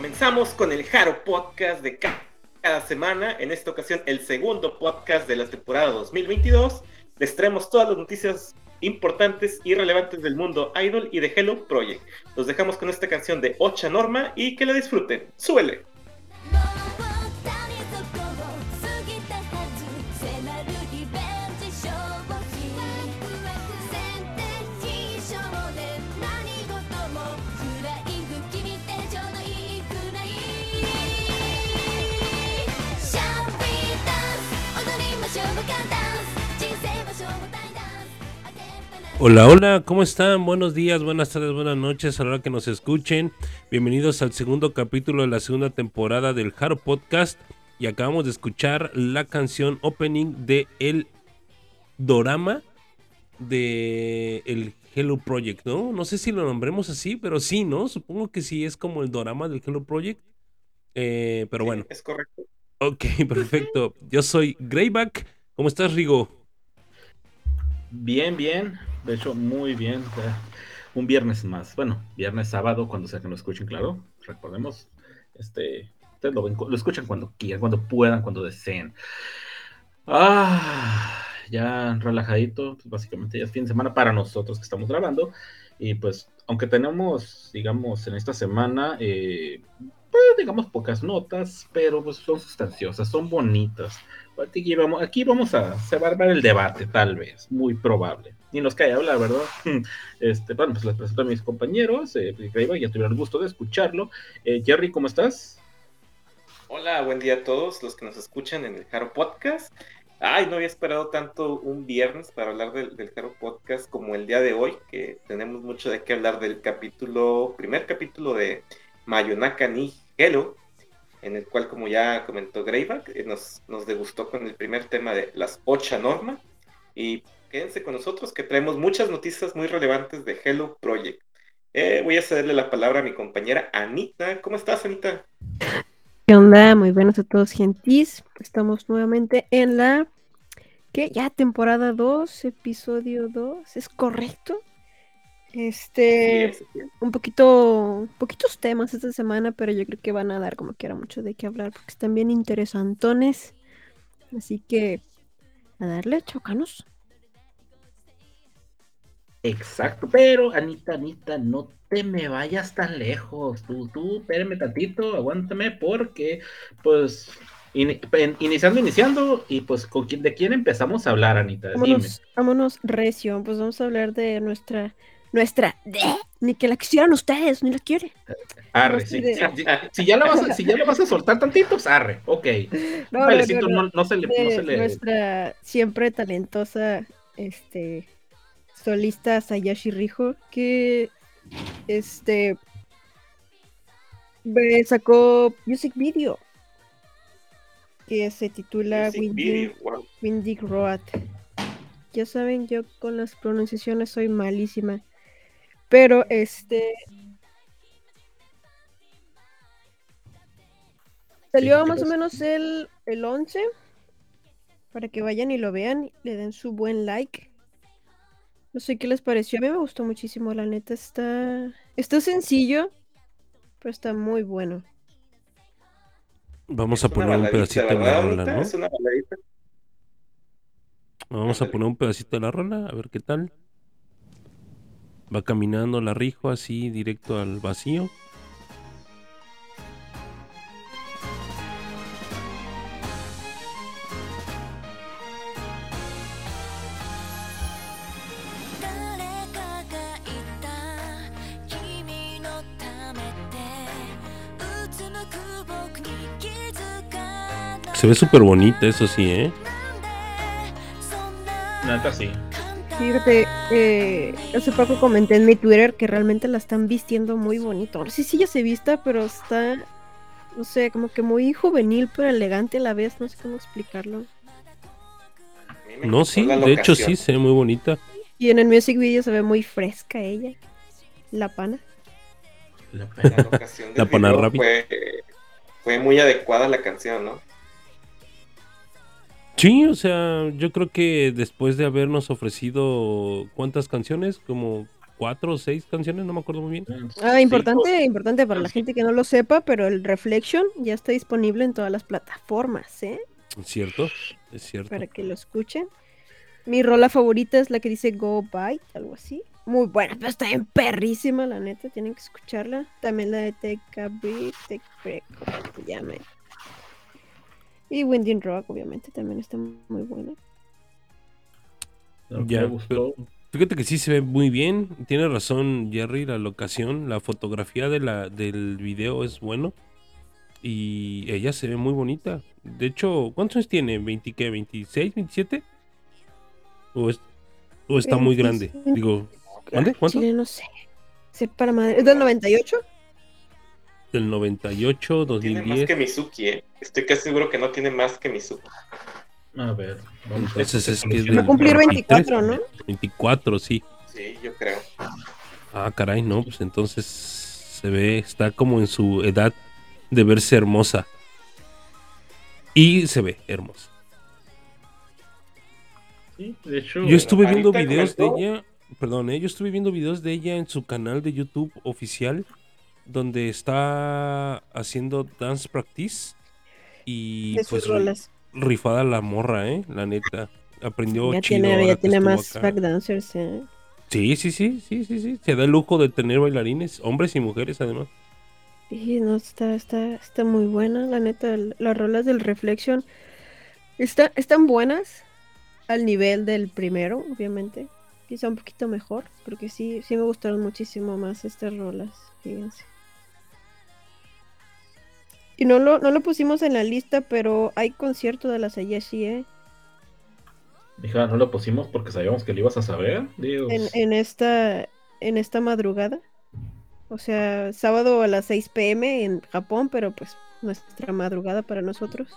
Comenzamos con el Jaro Podcast de cada semana. En esta ocasión, el segundo podcast de la temporada 2022. Les traemos todas las noticias importantes y relevantes del mundo idol y de Hello Project. Los dejamos con esta canción de Ocha Norma y que la disfruten. ¡Súbele! Hola, hola, ¿cómo están? Buenos días, buenas tardes, buenas noches a la hora que nos escuchen. Bienvenidos al segundo capítulo de la segunda temporada del Haro Podcast. Y acabamos de escuchar la canción opening de El Dorama de el Hello Project, ¿no? No sé si lo nombremos así, pero sí, ¿no? Supongo que sí es como el Dorama del Hello Project. Eh, pero bueno. Es correcto. Ok, perfecto. Yo soy Greyback. ¿Cómo estás, Rigo? Bien, bien. De hecho, muy bien. Un viernes más. Bueno, viernes, sábado, cuando sea que lo escuchen, claro. Recordemos, este, ustedes lo, lo escuchan cuando quieran, cuando puedan, cuando deseen. Ah, ya relajadito, pues básicamente ya es fin de semana para nosotros que estamos grabando. Y pues, aunque tenemos, digamos, en esta semana, eh, pues, digamos, pocas notas, pero pues son sustanciosas, son bonitas. Aquí vamos, aquí vamos a, se el debate, tal vez, muy probable. Ni nos cae hablar, ¿verdad? Este, bueno, pues les presento a mis compañeros, eh, ya tuvieron el gusto de escucharlo. Eh, Jerry, ¿cómo estás? Hola, buen día a todos los que nos escuchan en el Jaro Podcast. Ay, no había esperado tanto un viernes para hablar del, Jaro Podcast como el día de hoy, que tenemos mucho de qué hablar del capítulo, primer capítulo de Mayonaka ni Hello, en el cual, como ya comentó Greyback, eh, nos, nos degustó con el primer tema de las ocha normas. Y quédense con nosotros que traemos muchas noticias muy relevantes de Hello Project. Eh, voy a cederle la palabra a mi compañera Anita. ¿Cómo estás, Anita? ¿Qué onda? Muy buenos a todos, gentis. Estamos nuevamente en la... ¿Qué? Ya temporada 2, episodio 2, ¿es correcto? Este, un poquito, poquitos temas esta semana, pero yo creo que van a dar como quiera mucho de qué hablar porque están bien interesantones. Así que, a darle, chocanos. Exacto, pero Anita, Anita, no te me vayas tan lejos. Tú, tú, espérame tantito, aguántame, porque, pues, iniciando, iniciando, y pues, ¿con quién, ¿de quién empezamos a hablar, Anita? Vámonos, vámonos recio, pues vamos a hablar de nuestra nuestra ni que la quisieran ustedes, ni la quiere. Arre, si, ya la vas a, si ya la vas a soltar tantito, arre, ok. No, vale, no, no, no, se le, no se le... Nuestra siempre talentosa este solista Sayashi Rijo, que este sacó music video que se titula Windy, Road. Ya saben, yo con las pronunciaciones soy malísima. Pero este. Salió más o menos el, el 11. Para que vayan y lo vean, le den su buen like. No sé qué les pareció. A mí me gustó muchísimo, la neta. Está. Está sencillo. Pero está muy bueno. Vamos a poner un pedacito de la rola, ¿no? Vamos a poner un pedacito de la rola, a ver qué tal. Va caminando la Rijo así directo al vacío. Se ve súper bonita, eso sí, ¿eh? Nada, sí. Fíjate, eh, hace poco comenté en mi Twitter que realmente la están vistiendo muy bonito. Sí, sí, ya se vista, pero está, no sé, como que muy juvenil, pero elegante a la vez. No sé cómo explicarlo. No, sí, de hecho sí, se ve muy bonita. Y en el music video se ve muy fresca ella. La pana. La, pana, la fue, fue muy adecuada la canción, ¿no? Sí, o sea, yo creo que después de habernos ofrecido cuántas canciones, como cuatro o seis canciones, no me acuerdo muy bien. Ah, importante, importante para la gente que no lo sepa, pero el Reflection ya está disponible en todas las plataformas, ¿eh? Cierto, es cierto. Para que lo escuchen. Mi rola favorita es la que dice Go Bite, algo así. Muy buena, pero está bien perrísima, la neta, tienen que escucharla. También la de Take a Break, Take Break, se llama. Y Winding Rock, obviamente, también está muy buena. Ya, me gustó. Fíjate que sí se ve muy bien. Tiene razón Jerry, la locación, la fotografía de la, del video es bueno. Y ella se ve muy bonita. De hecho, ¿cuántos años tiene? ¿20 qué? ¿26, 27? ¿O, es- o está muy grande? 26. Digo. ¿Cuánto? Chile, no sé. Sepa la madre. ¿Es del 98? Del 98, Tiene más 2010. que Mizuki, ¿eh? Estoy casi seguro que no tiene más que Mizuki. A ver, vamos Entonces es que. Va a cumplir 23, 24, ¿no? 24, sí. Sí, yo creo. Ah, caray, no, pues entonces se ve, está como en su edad de verse hermosa. Y se ve hermosa. Sí, de hecho, Yo estuve viendo videos de ella, perdón, ¿eh? yo estuve viendo videos de ella en su canal de YouTube oficial, donde está haciendo dance practice y De pues rolas. rifada la morra, ¿eh? La neta. Aprendió Ya chido tiene, ya tiene más acá. backdancers, ¿eh? Sí, sí, sí, sí, sí, sí. Se da el lujo de tener bailarines, hombres y mujeres además. Sí, no, está, está, está muy buena, la neta, las rolas del Reflection está, están buenas al nivel del primero, obviamente. Quizá un poquito mejor, porque sí, sí me gustaron muchísimo más estas rolas, fíjense. Y no lo, no lo pusimos en la lista, pero hay concierto de la Sayashi, ¿eh? Hija, no lo pusimos porque sabíamos que lo ibas a saber. Dios. En, en esta, en esta madrugada. O sea, sábado a las 6 pm en Japón, pero pues nuestra madrugada para nosotros.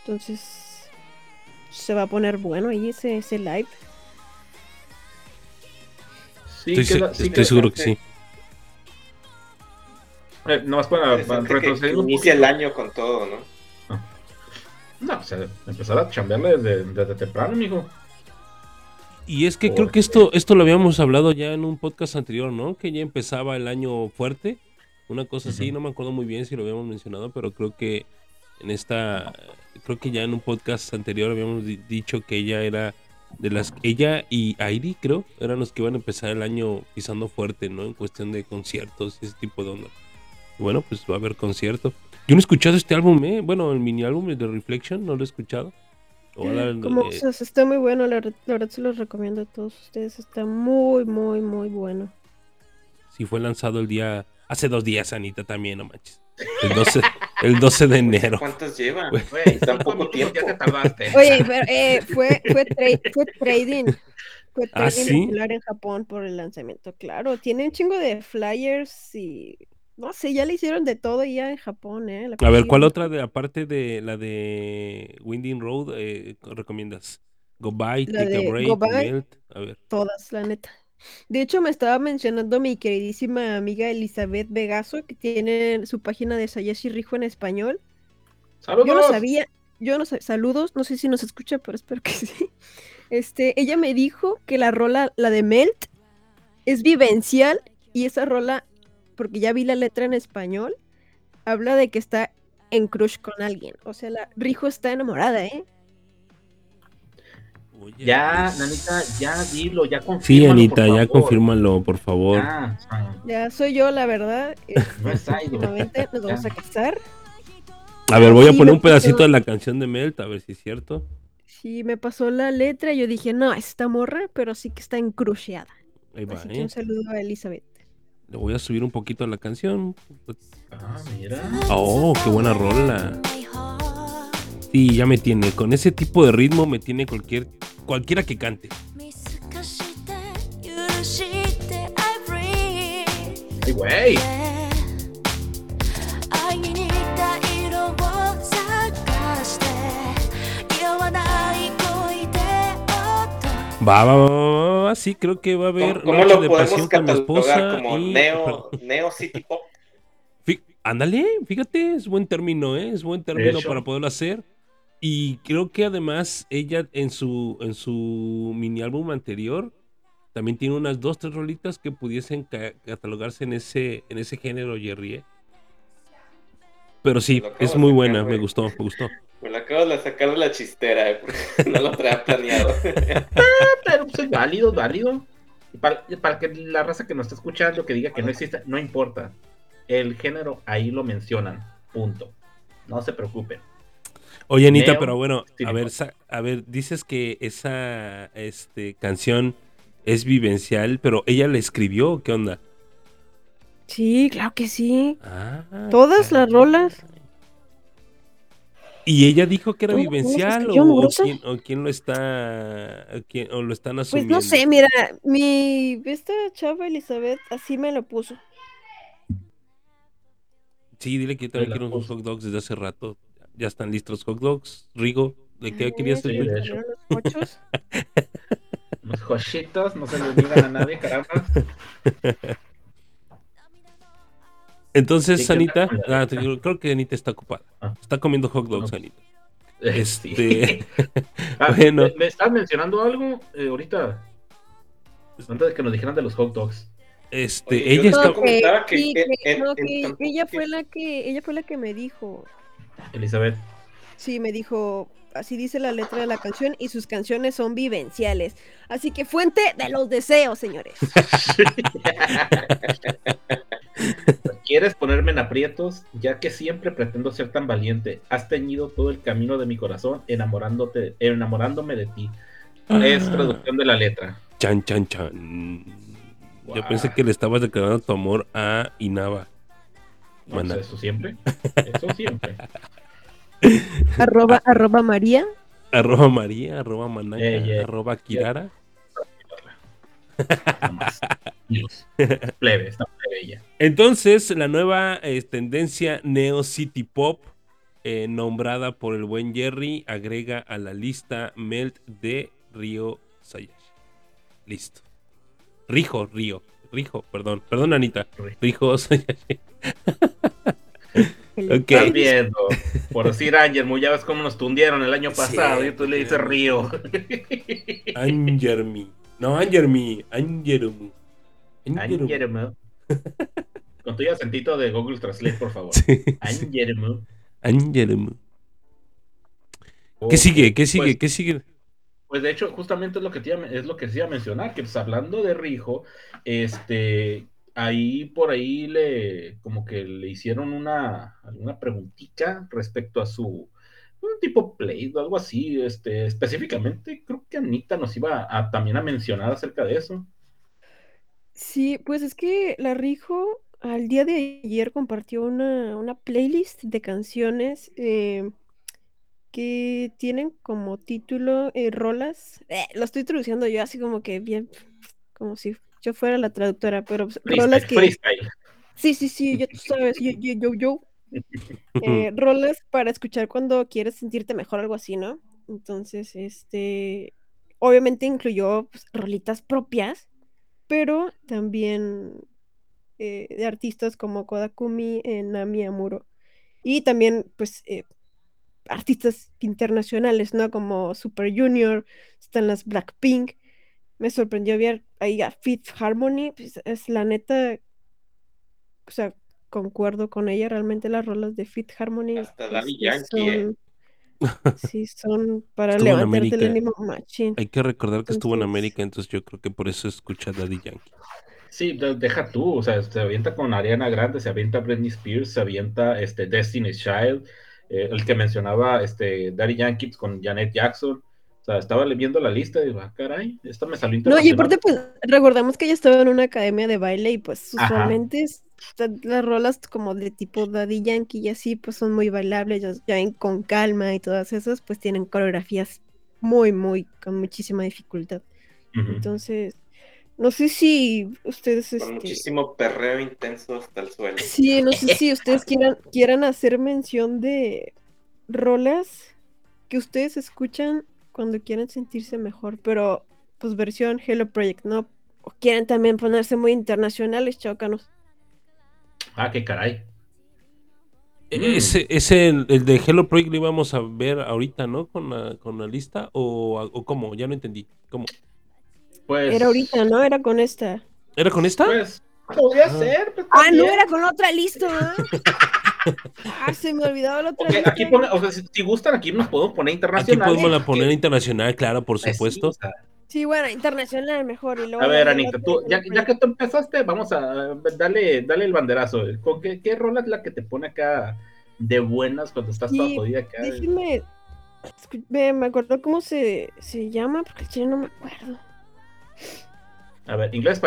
Entonces, se va a poner bueno ahí ese, ese live. Sí, estoy que se- la- sí, estoy que- seguro que sí. Eh, nomás para, retroceder inicia el año con todo, ¿no? No, o sea, empezar a chambearle desde, desde temprano, mijo. Y es que creo que esto, esto lo habíamos hablado ya en un podcast anterior, ¿no? Que ya empezaba el año fuerte. Una cosa así, no me acuerdo muy bien si lo habíamos mencionado, pero creo que en esta, creo que ya en un podcast anterior habíamos di- dicho que ella era de las, ella y Airi, creo, eran los que iban a empezar el año pisando fuerte, ¿no? En cuestión de conciertos y ese tipo de onda. Bueno, pues va a haber concierto. Yo no he escuchado este álbum, ¿eh? Bueno, el mini álbum de Reflection, no lo he escuchado. Como, eh, o sea, está muy bueno, la, ver- la verdad se los recomiendo a todos ustedes. Está muy, muy, muy bueno. Si fue lanzado el día. Hace dos días, Anita, también, no manches. El 12, el 12 de enero. ¿Cuántos lleva? Güey. Güey, Tan cinco poco minutos tiempo. Ya te tardaste. Oye, pero eh, fue, fue, tra- fue trading. Fue ¿Ah, trading sí? popular en Japón por el lanzamiento. Claro, tiene un chingo de flyers y. No sé, ya le hicieron de todo ya en Japón, ¿eh? La A ver. ¿cuál otra, de aparte de la de Winding Road, eh, recomiendas? Go By, La Take a Break, Go By. Melt. A ver. Todas, la neta. De hecho, me estaba mencionando mi queridísima amiga Elizabeth Vegaso, que tiene su página de Sayashi Rijo en español. ¡Saludos! Yo no sabía, yo no sé, saludos, no sé si nos escucha, pero espero que sí. Este, ella me dijo que la rola, la de Melt, es vivencial y esa rola, porque ya vi la letra en español, habla de que está en crush con alguien. O sea, la Rijo está enamorada, ¿eh? Oye, Ya, pues, Nanita, ya dilo, ya confirma. Sí, Anita, ya confírmalo, por favor. Ya, soy yo, la verdad. Próximamente nos vamos a casar. A ver, voy a Sí, poner un pedacito de la canción de Melt, a ver si es cierto. Sí, me pasó la letra y yo dije, no, esta morra, pero sí que está encruciada. Ahí va, Así que ¿eh? un saludo a Elizabeth. Le voy a subir un poquito a la canción. Ah, mira. Oh, qué buena rola. Sí, ya me tiene. Con ese tipo de ritmo me tiene cualquier, cualquiera que cante. Hey, güey. Va, va, va, va, va, sí, creo que va a haber ¿Cómo, cómo Noche lo de podemos pasión con mi catalogar esposa como y- neo, neo city pop? Fí- Ándale, fíjate, es buen término, ¿eh? Es buen término para poderlo hacer. Y creo que además ella en su en su mini álbum anterior también tiene unas dos, tres rolitas que pudiesen ca- catalogarse en ese, en ese género, Jerry. ¿eh? Pero sí, es muy buena, me gustó, me gustó. Me lo acabo de sacar de la chistera, eh, porque no lo traía planeado. Pero pues es válido, válido. Y para, para que la raza que nos está escuchando que diga que no existe, no importa. El género ahí lo mencionan. Punto. No se preocupen. Oye, Anita, Neo, pero bueno, sí, a ver, a ver, dices que esa este, canción es vivencial, pero ella la escribió, ¿o ¿qué onda? Sí, claro que sí. Ah, Todas las rolas. ¿Y ella dijo que era ¿Cómo? ¿Cómo se vivencial o, quién, o quién lo está o, quién- o lo están Pues asumiendo? no sé, mira, mi esta chava Elizabeth así me lo puso. Sí, dile que yo también quiero unos hot dogs desde hace rato. Ya están listos los hot dogs. Rigo, ¿de qué Ay, querías salieron los. Los jochitos no se les digan a nadie, caramba. Entonces, Sí, ¿qué Anita, ah, creo que Anita está ocupada. Ah. Está comiendo hot dogs, Anita. Este, Ah, bueno. ¿Me, me estás mencionando algo eh, ahorita? Antes de que nos dijeran de los hot dogs. este, Oye, ella está, que- sí, que en- en ella fue la que ella fue la que me dijo. Elizabeth. Sí, me dijo, así dice la letra de la canción y sus canciones son vivenciales. Así que fuente de los deseos, señores. ¿Quieres ponerme en aprietos? Ya que siempre pretendo ser tan valiente. Has teñido todo el camino de mi corazón enamorándote, enamorándome de ti. Es Ah. traducción de la letra. Chan, chan, chan. Yo pensé que le estabas declarando tu amor a Inaba. No, pues eso siempre. Eso siempre. Arroba, arroba María. Arroba María, arroba Manaka, Ey, ey. arroba Kirara. Plebe. Entonces, la nueva eh, tendencia Neo City Pop, eh, nombrada por el buen Jerry, agrega a la lista Melt de Río Sayashi. Listo. Rijo, Río. Rijo, perdón. Perdón, Anita. Rijo Sayashi. Estás viendo. Por decir Ángel, ya ves cómo nos tundieron el año Sí, pasado. y tú le dices Río. Angermi. No, Angermi. Angermu. Angermu. Con tu acentito de Google Translate, por favor. Sí, sí. Angermo. Angermu. ¿Qué sigue? ¿Qué sigue? Pues, ¿Qué sigue? Pues de hecho, justamente es lo que te iba, es lo que te iba a mencionar, que pues, hablando de Rijo, este, ahí por ahí le, como que le hicieron una, alguna preguntita respecto a su, un tipo play o algo así, este, específicamente, creo que Anita nos iba a, también a mencionar acerca de eso. Sí, pues es que la Rijo al día de ayer compartió una, una playlist de canciones eh, que tienen como título eh, rolas. eh, lo estoy traduciendo yo así como que bien, como si yo fuera la traductora, pero pues, rolas Freestyle, que... freestyle. Sí, sí, sí, ya tú sabes, yo, yo, yo, yo. Eh, rolas para escuchar cuando quieres sentirte mejor, algo así, ¿no? Entonces, este, obviamente incluyó pues, rolitas propias, pero también eh, de artistas como Kodakumi, eh, Nami Amuro, y también, pues, eh, artistas internacionales, ¿no? Como Super Junior, están las Blackpink. Me sorprendió ver ahí a Fifth Harmony, pues, es la neta, o sea, concuerdo con ella, realmente las rolas de Fit Harmony Hasta pues, sí Yankee, ¿eh? sí son para Estuvo levantarte el ánimo machín. Hay que recordar que estuvo en América, entonces yo creo que por eso escucha Daddy Yankee. Sí, de- deja tú, o sea, se avienta con Ariana Grande, se avienta Britney Spears, se avienta este Destiny's Child, eh, el que mencionaba este Daddy Yankee pues, con Janet Jackson. O sea, estaba viendo la lista y digo, ah, caray, esta me salió No, y aparte, pues, recordamos que ella estaba en una academia de baile y pues usualmente las rolas como de tipo Daddy Yankee y así, pues son muy bailables, ya, ya ven con calma y todas esas, pues tienen coreografías muy, muy, con muchísima dificultad. Entonces, no sé si ustedes, Con este, muchísimo perreo intenso hasta el suelo. Sí, no sé si ustedes quieran, quieran hacer mención de rolas que ustedes escuchan cuando quieren sentirse mejor, pero pues versión Hello Project, ¿no? O quieren también ponerse muy internacionales, chócanos. Ah, qué caray. Mm. Ese, ese el, el de Hello Project lo íbamos a ver ahorita, ¿no? Con la, con la lista, o, o cómo, ya no entendí. ¿Cómo? Pues, Era ahorita, ¿no? Era con esta. ¿Era con esta? Pues, podría Ah. ser. pues, Ah, no, era con otra lista, ¿verdad? ah, se me olvidaba la otra Ok, lista. aquí pone, o sea, si, si gustan, aquí nos podemos poner Aquí internacional. podemos la poner internacional, claro, por Pues sí, supuesto. o sea, Sí, bueno, internacional mejor. Y luego A ver, Anita, tú, ya, ya que tú empezaste, vamos a dale, dale el banderazo. ¿Con qué, qué rola es la que te pone acá de buenas cuando estás toda Sí, jodida acá? Ve, Me acuerdo cómo se, se llama, porque chile no me acuerdo. A ver, inglés,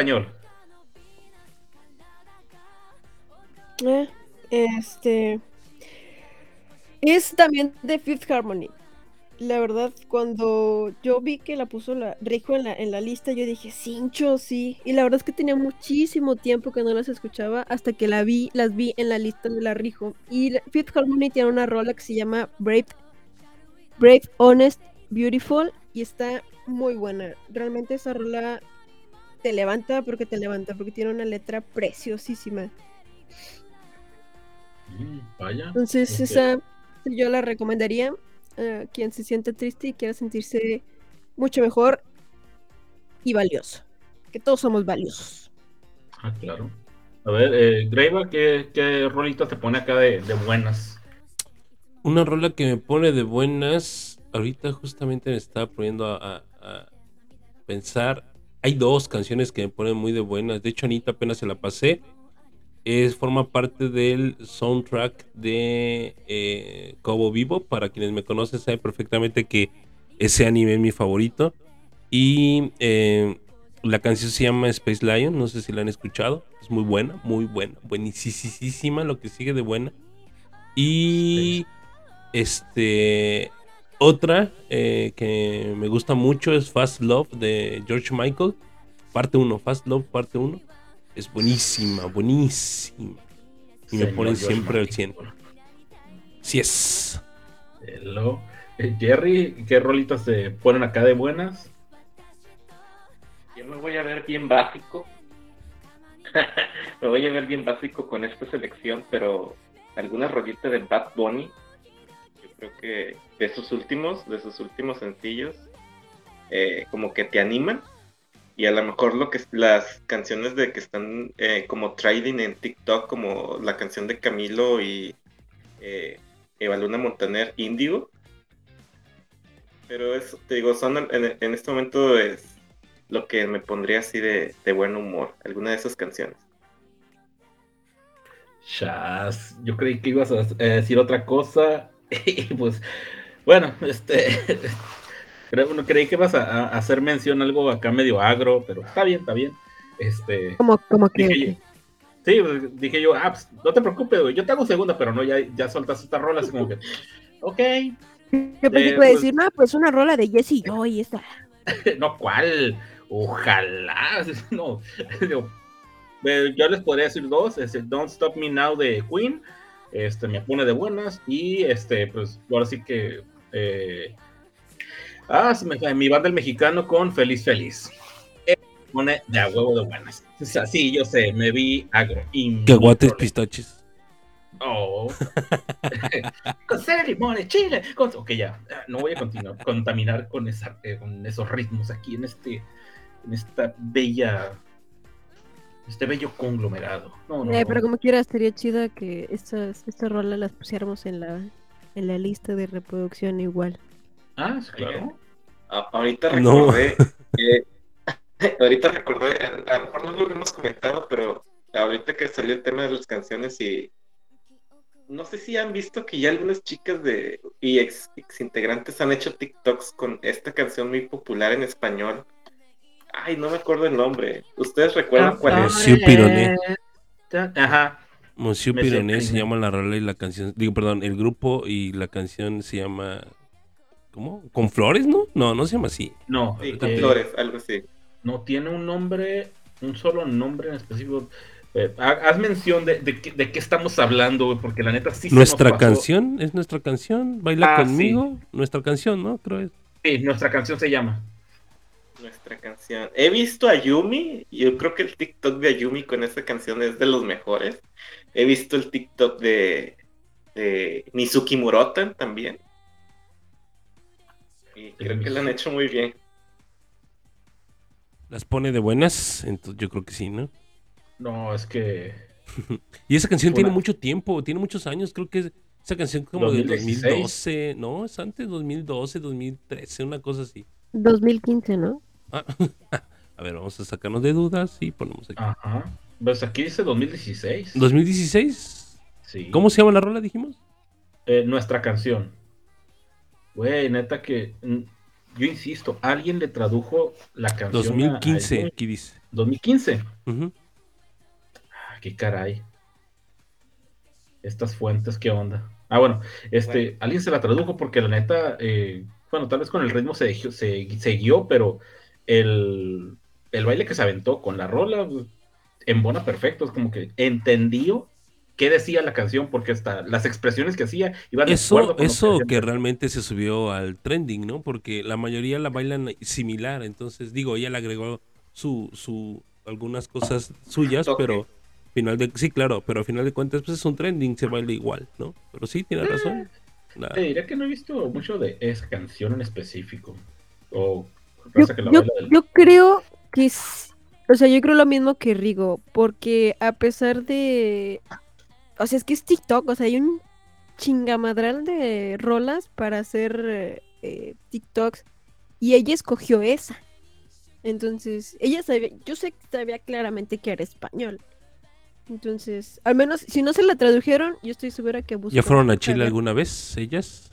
Este. Es también de Fifth Harmony. La verdad, cuando yo vi que la puso la Rijo en la, en la lista, yo dije, cincho, sí. Y la verdad es que tenía muchísimo tiempo que no las escuchaba hasta que la vi, las vi en la lista de la Rijo. Y Fifth Harmony tiene una rola que se llama Brave, Brave, Honest, Beautiful y está muy buena. Realmente esa rola te levanta porque te levanta, porque tiene una letra preciosísima. Mm, vaya. Entonces, esa yo la recomendaría a quien se siente triste y quiera sentirse mucho mejor y valioso. Que todos somos valiosos. Ah, claro. A ver, eh, Greiva, ¿qué, qué rolita te pone acá de, de buenas? Una rola que me pone de buenas. Ahorita justamente me estaba poniendo a, a- a pensar. Hay dos canciones que me ponen muy de buenas. De hecho, Anita apenas se la pasé. Es, forma parte del soundtrack de eh, Cobo Vivo. Para quienes me conocen, saben perfectamente que ese anime es mi favorito. Y eh, la canción se llama Space Lion. No sé si la han escuchado. Es muy buena, muy buena. Buenísima lo que sigue de buena. Y este otra eh, que me gusta mucho es Fast Love de George Michael. Parte 1, Fast Love, parte 1. Es buenísima, buenísima. Y me ponen siempre al Michael. 100. Sí es. Hello. Eh, Jerry, ¿qué rolitas te ponen acá de buenas? Yo me voy a ver bien básico. me voy a ver bien básico con esta selección, pero alguna rolita de Bad Bunny, yo creo que de sus últimos, de sus últimos sencillos, eh, como que te animan. Y a lo mejor lo que las canciones de que están eh, como trading en TikTok, como la canción de Camilo y eh, Eva Luna Montaner, Índigo. Pero es, te digo, son en, en este momento es lo que me pondría así de, de buen humor, alguna de esas canciones. Chas, yo creí que ibas a eh, decir otra cosa. Y pues, bueno, este. creo- no, creí que ibas a, a hacer mención algo acá medio agro, pero está bien, está bien. Este. Como, como que. Dije yo, sí, pues, dije yo, ah, pues, no te preocupes, güey, yo te hago segunda, pero no, ya, ya soltas esta rola, así como que, ok, Yo pensé eh, que iba a pues- decir, no, pues una rola de Jesse Joy, esta. no, ¿cuál? Ojalá, no, eh, yo les podría decir dos, este, Don't Stop Me Now de Queen, este, me pone de buenas, y este, pues, ahora sí que, eh, ah, se me mi banda el mexicano con Feliz Feliz. Eh, pone de a huevo de buenas. O sea, sí, yo sé, me vi agro. y- Caguates, pistaches. Oh. con sal, limones, chile. Con... Ok, ya. No voy a continuar, contaminar con, esa, eh, con esos ritmos aquí en este, en esta bella, este bello conglomerado. No, no. Eh, no. pero como quiera, estaría chida que estas, esta rola las pusiéramos en la, en la lista de reproducción igual. Ah, sí, claro. A- ahorita No. recordé, que- ahorita recordé, a lo mejor no lo hemos comentado, pero ahorita que salió el tema de las canciones y no sé si han visto que ya algunas chicas de y ex, ex integrantes han hecho TikToks con esta canción muy popular en español. Ay, no me acuerdo el nombre. ¿Ustedes recuerdan cuál es? Monsieur Pironé. Ajá. Monsieur Pironé se llama la rola y la canción. Digo, perdón, el grupo y la canción se llama. ¿Cómo? ¿Con flores, no? No, no se llama así. No, Sí, con eh, flores, algo así. no tiene un nombre, un solo nombre en específico. Eh, ha- haz mención de, de, qué- de qué estamos hablando, güey, porque la neta sí se Nuestra nos pasó. canción, es nuestra canción. Baila Ah, conmigo. Nuestra canción, ¿no? Creo es. Sí, nuestra canción se llama. Nuestra canción. He visto a Yumi. Yo creo que el TikTok de Ayumi con esta canción es de los mejores. He visto el TikTok de, de Mizuki Murotan también. Y creo que lo han hecho muy bien. las pone de buenas, entonces yo creo que sí, ¿no? No, es que. Y esa canción tiene mucho tiempo, tiene muchos años, creo que es- esa canción como 2016. 2012, no, es antes 2012, 2013, una cosa así. 2015, ¿no? Ah, a ver, vamos a sacarnos de dudas y ponemos aquí. Ajá. Pues aquí dice 2016. 2016. Sí. ¿Cómo se llama la rola, dijimos? Eh, nuestra canción. Güey, neta que. mm, Yo insisto, alguien le tradujo la canción. a- a 2015, Yumi. aquí dice. 2015. Ujú. Ah, qué caray. Estas fuentes, ¿qué onda? Ah, bueno, este, Bueno. alguien se la tradujo porque la neta, eh, bueno, tal vez con el ritmo se, dejió- se, se guió, pero el, el baile que se aventó con la rola pues, embona perfecto. Es como que entendió qué decía la canción porque hasta las expresiones que hacía iban de Eso, acuerdo con lo eso decía. que realmente se subió al trending, ¿no? Porque la mayoría la bailan similar, entonces digo, ella le agregó su, su, algunas cosas suyas, Toque. pero final de, sí, claro, pero al final de cuentas pues es un trending, se baila igual, ¿no? Pero sí, tiene razón. La- Te diré que no he visto mucho de esa canción en específico. O Yo, que la yo- baila del- yo creo que es, o sea, yo creo lo mismo que Rigo, porque a pesar de, o sea, es que es TikTok, o sea, hay un chingamadral de rolas para hacer eh, TikToks y ella escogió esa. Entonces, ella sabía, yo sé que sabía claramente que era español. Entonces, al menos si no se la tradujeron, yo estoy segura que buscó. ¿Ya fueron a Chile saber. alguna vez ellas?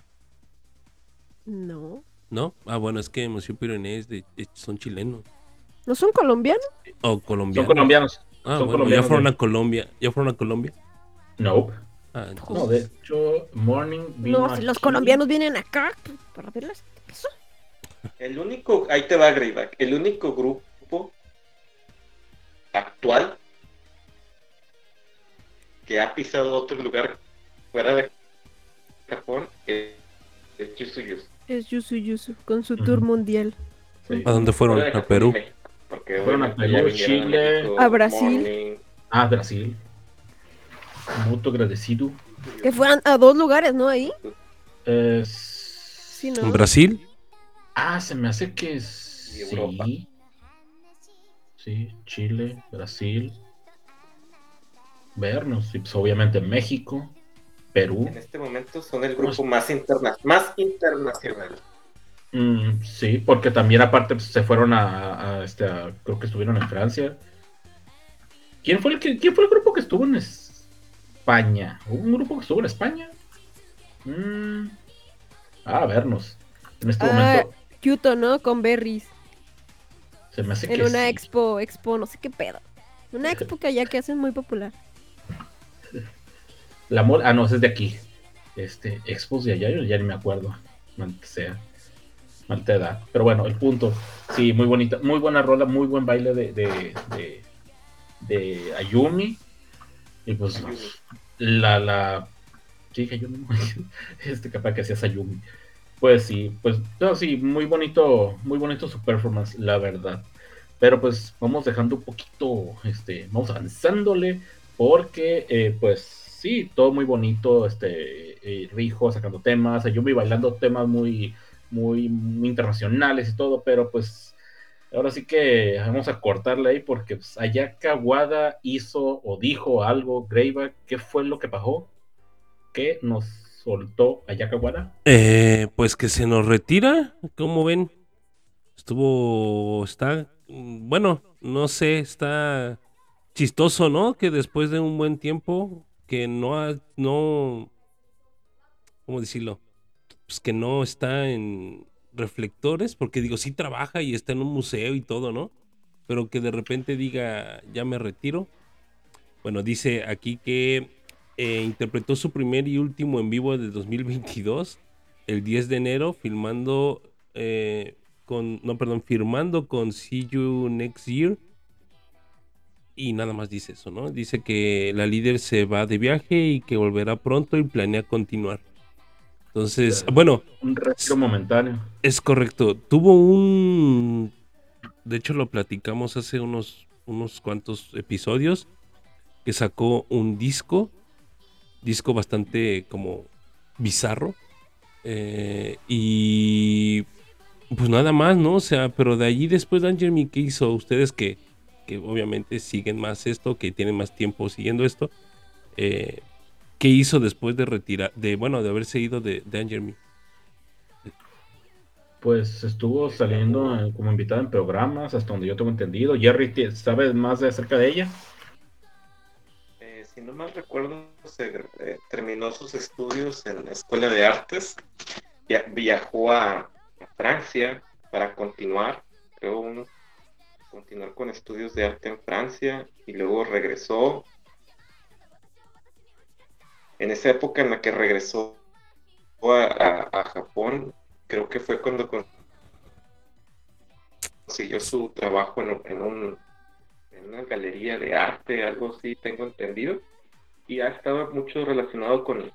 No. ¿No? Ah, bueno, es que Monsieur Pironés de, de- son chilenos. ¿No son colombianos? O Son colombianos. colombianos. Ah, son bueno, ya colombianos, fueron güey. a Colombia. ¿Ya fueron a Colombia? Nope. Ah, entonces- No, de hecho, Morning vino No, si los colombianos vienen acá para verlas. ¿Qué pasó? El único, ahí te va Greyback, el único grupo actual que ha pisado otro lugar fuera de Japón es, es Yuzu. Es Yusu Yusu con su tour mundial. Sí. ¿A dónde fueron? ¿A Perú? porque Fueron a Perú, Chile, México, a Brasil. Morning, Ah, Brasil. Agradecido. Que fueran a dos lugares, ¿no? Ahí. Eh, Sí, ¿no? ¿En Brasil? Ah, se me hace que sí. Europa. Sí, Chile, Brasil. Vernos. Y pues obviamente México, Perú. En este momento son el grupo más, interna más internacional. Mm, sí, porque también aparte pues, se fueron a, a, este, a- creo que estuvieron en Francia. ¿Quién fue el que, quién fue el grupo que estuvo en España? ¿Hubo un grupo que estuvo en España? Mm, ah, a vernos. En este Ah, momento Kyoto, ¿no? Con Berries. se me hace En que una sí. expo, expo, no sé qué pedo. Una expo que allá que hacen muy popular. La mol, ah, no, ese es de aquí. Este, expos de allá, yo ya ni me acuerdo. Maldita sea. Maldita edad. Pero bueno, el punto. Sí, muy bonita, muy buena rola, muy buen baile de, de, de, de Ayumi. Y pues la, la. Sí, Ayumi. Este capaz que hacías Ayumi. Pues sí, pues no, sí, muy bonito, muy bonito su performance, la verdad. Pero pues vamos dejando un poquito, este, vamos avanzándole, porque eh, pues sí, todo muy bonito, este, eh, Rijo sacando temas, Ayumi bailando temas muy, muy, muy internacionales y todo, pero pues ahora sí que vamos a cortarle ahí porque pues, Ayaka Wada hizo o dijo algo, Greyback, ¿qué fue lo que pasó? ¿Qué nos soltó Ayaka Wada? Eh, pues que se nos retira, ¿cómo ven? Estuvo, está, bueno, no sé, está chistoso, ¿no? Que después de un buen tiempo, que no ha, no, ¿cómo decirlo? Pues que no está en reflectores, porque digo, sí trabaja y está en un museo y todo, ¿no? Pero que de repente diga, ya me retiro. Bueno, dice aquí que eh, interpretó su primer y último en vivo de 2022, el 10 de enero, filmando eh, con, no, perdón, firmando con See You Next Year. Y nada más dice eso, ¿no? Dice que la líder se va de viaje y que volverá pronto y planea continuar. Entonces, bueno, Un retiro momentáneo. es correcto. Tuvo un. De hecho, lo platicamos hace unos, unos cuantos episodios. Que sacó un disco. Disco bastante como bizarro. eh, y Pues nada más, ¿no? O sea, pero de allí después Dan Jeremy, ¿qué hizo? Ustedes que, que obviamente siguen más esto, que tienen más tiempo siguiendo esto, eh, ¿qué hizo después de retirar, de bueno, de haberse ido de Jeremy? Pues estuvo saliendo como invitada en programas, hasta donde yo tengo entendido. Jerry, ¿tie- ¿sabes más de acerca de ella? Eh, si no mal recuerdo, se, eh, terminó sus estudios en la Escuela de Artes, via- viajó a Francia para continuar, creo, uno, continuar con estudios de arte en Francia y luego regresó. En esa época en la que regresó a, a- a Japón, creo que fue cuando consiguió su trabajo en, en un, en una galería de arte, algo así, tengo entendido y ha estado mucho relacionado con,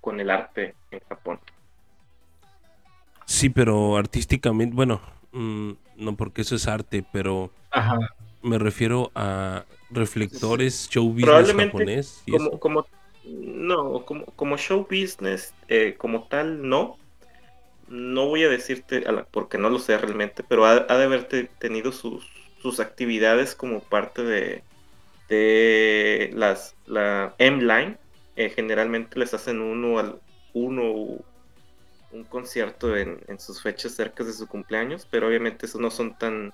con el arte en Japón. Sí, pero artísticamente, bueno, mm, no porque eso es arte, pero Ajá. me refiero a reflectores, show business Probablemente japonés. y como, no, como, como show business, eh, como tal, no. No voy a decirte, porque no lo sé realmente, pero ha, de haber te- tenido sus, sus actividades como parte de, de las, la M-Line. Eh, generalmente les hacen uno al uno un concierto en, en sus fechas cerca de su cumpleaños, pero obviamente esos no son tan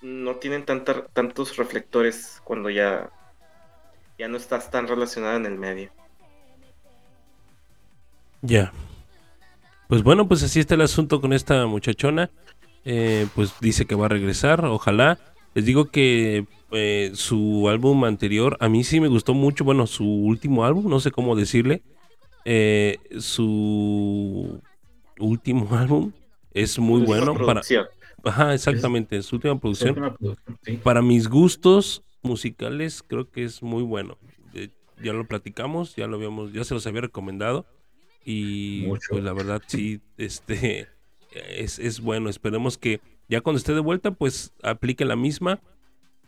no tienen tanta- tantos reflectores cuando ya ya no estás tan relacionada en el medio. Ya. Pues bueno, pues así está el asunto con esta muchachona. Eh, pues dice que va a regresar, ojalá. Les digo que eh, su álbum anterior, a mí sí me gustó mucho, bueno, su último álbum, no sé cómo decirle. Eh, su último álbum es muy Su bueno para... producción. Ajá, exactamente, su última Su producción. última producción, sí. Para mis gustos musicales creo que es muy bueno. Eh, ya lo platicamos, ya lo habíamos, ya se los había recomendado. Y Mucho. pues la verdad sí, este es, es bueno. Esperemos que ya cuando esté de vuelta, pues aplique la misma.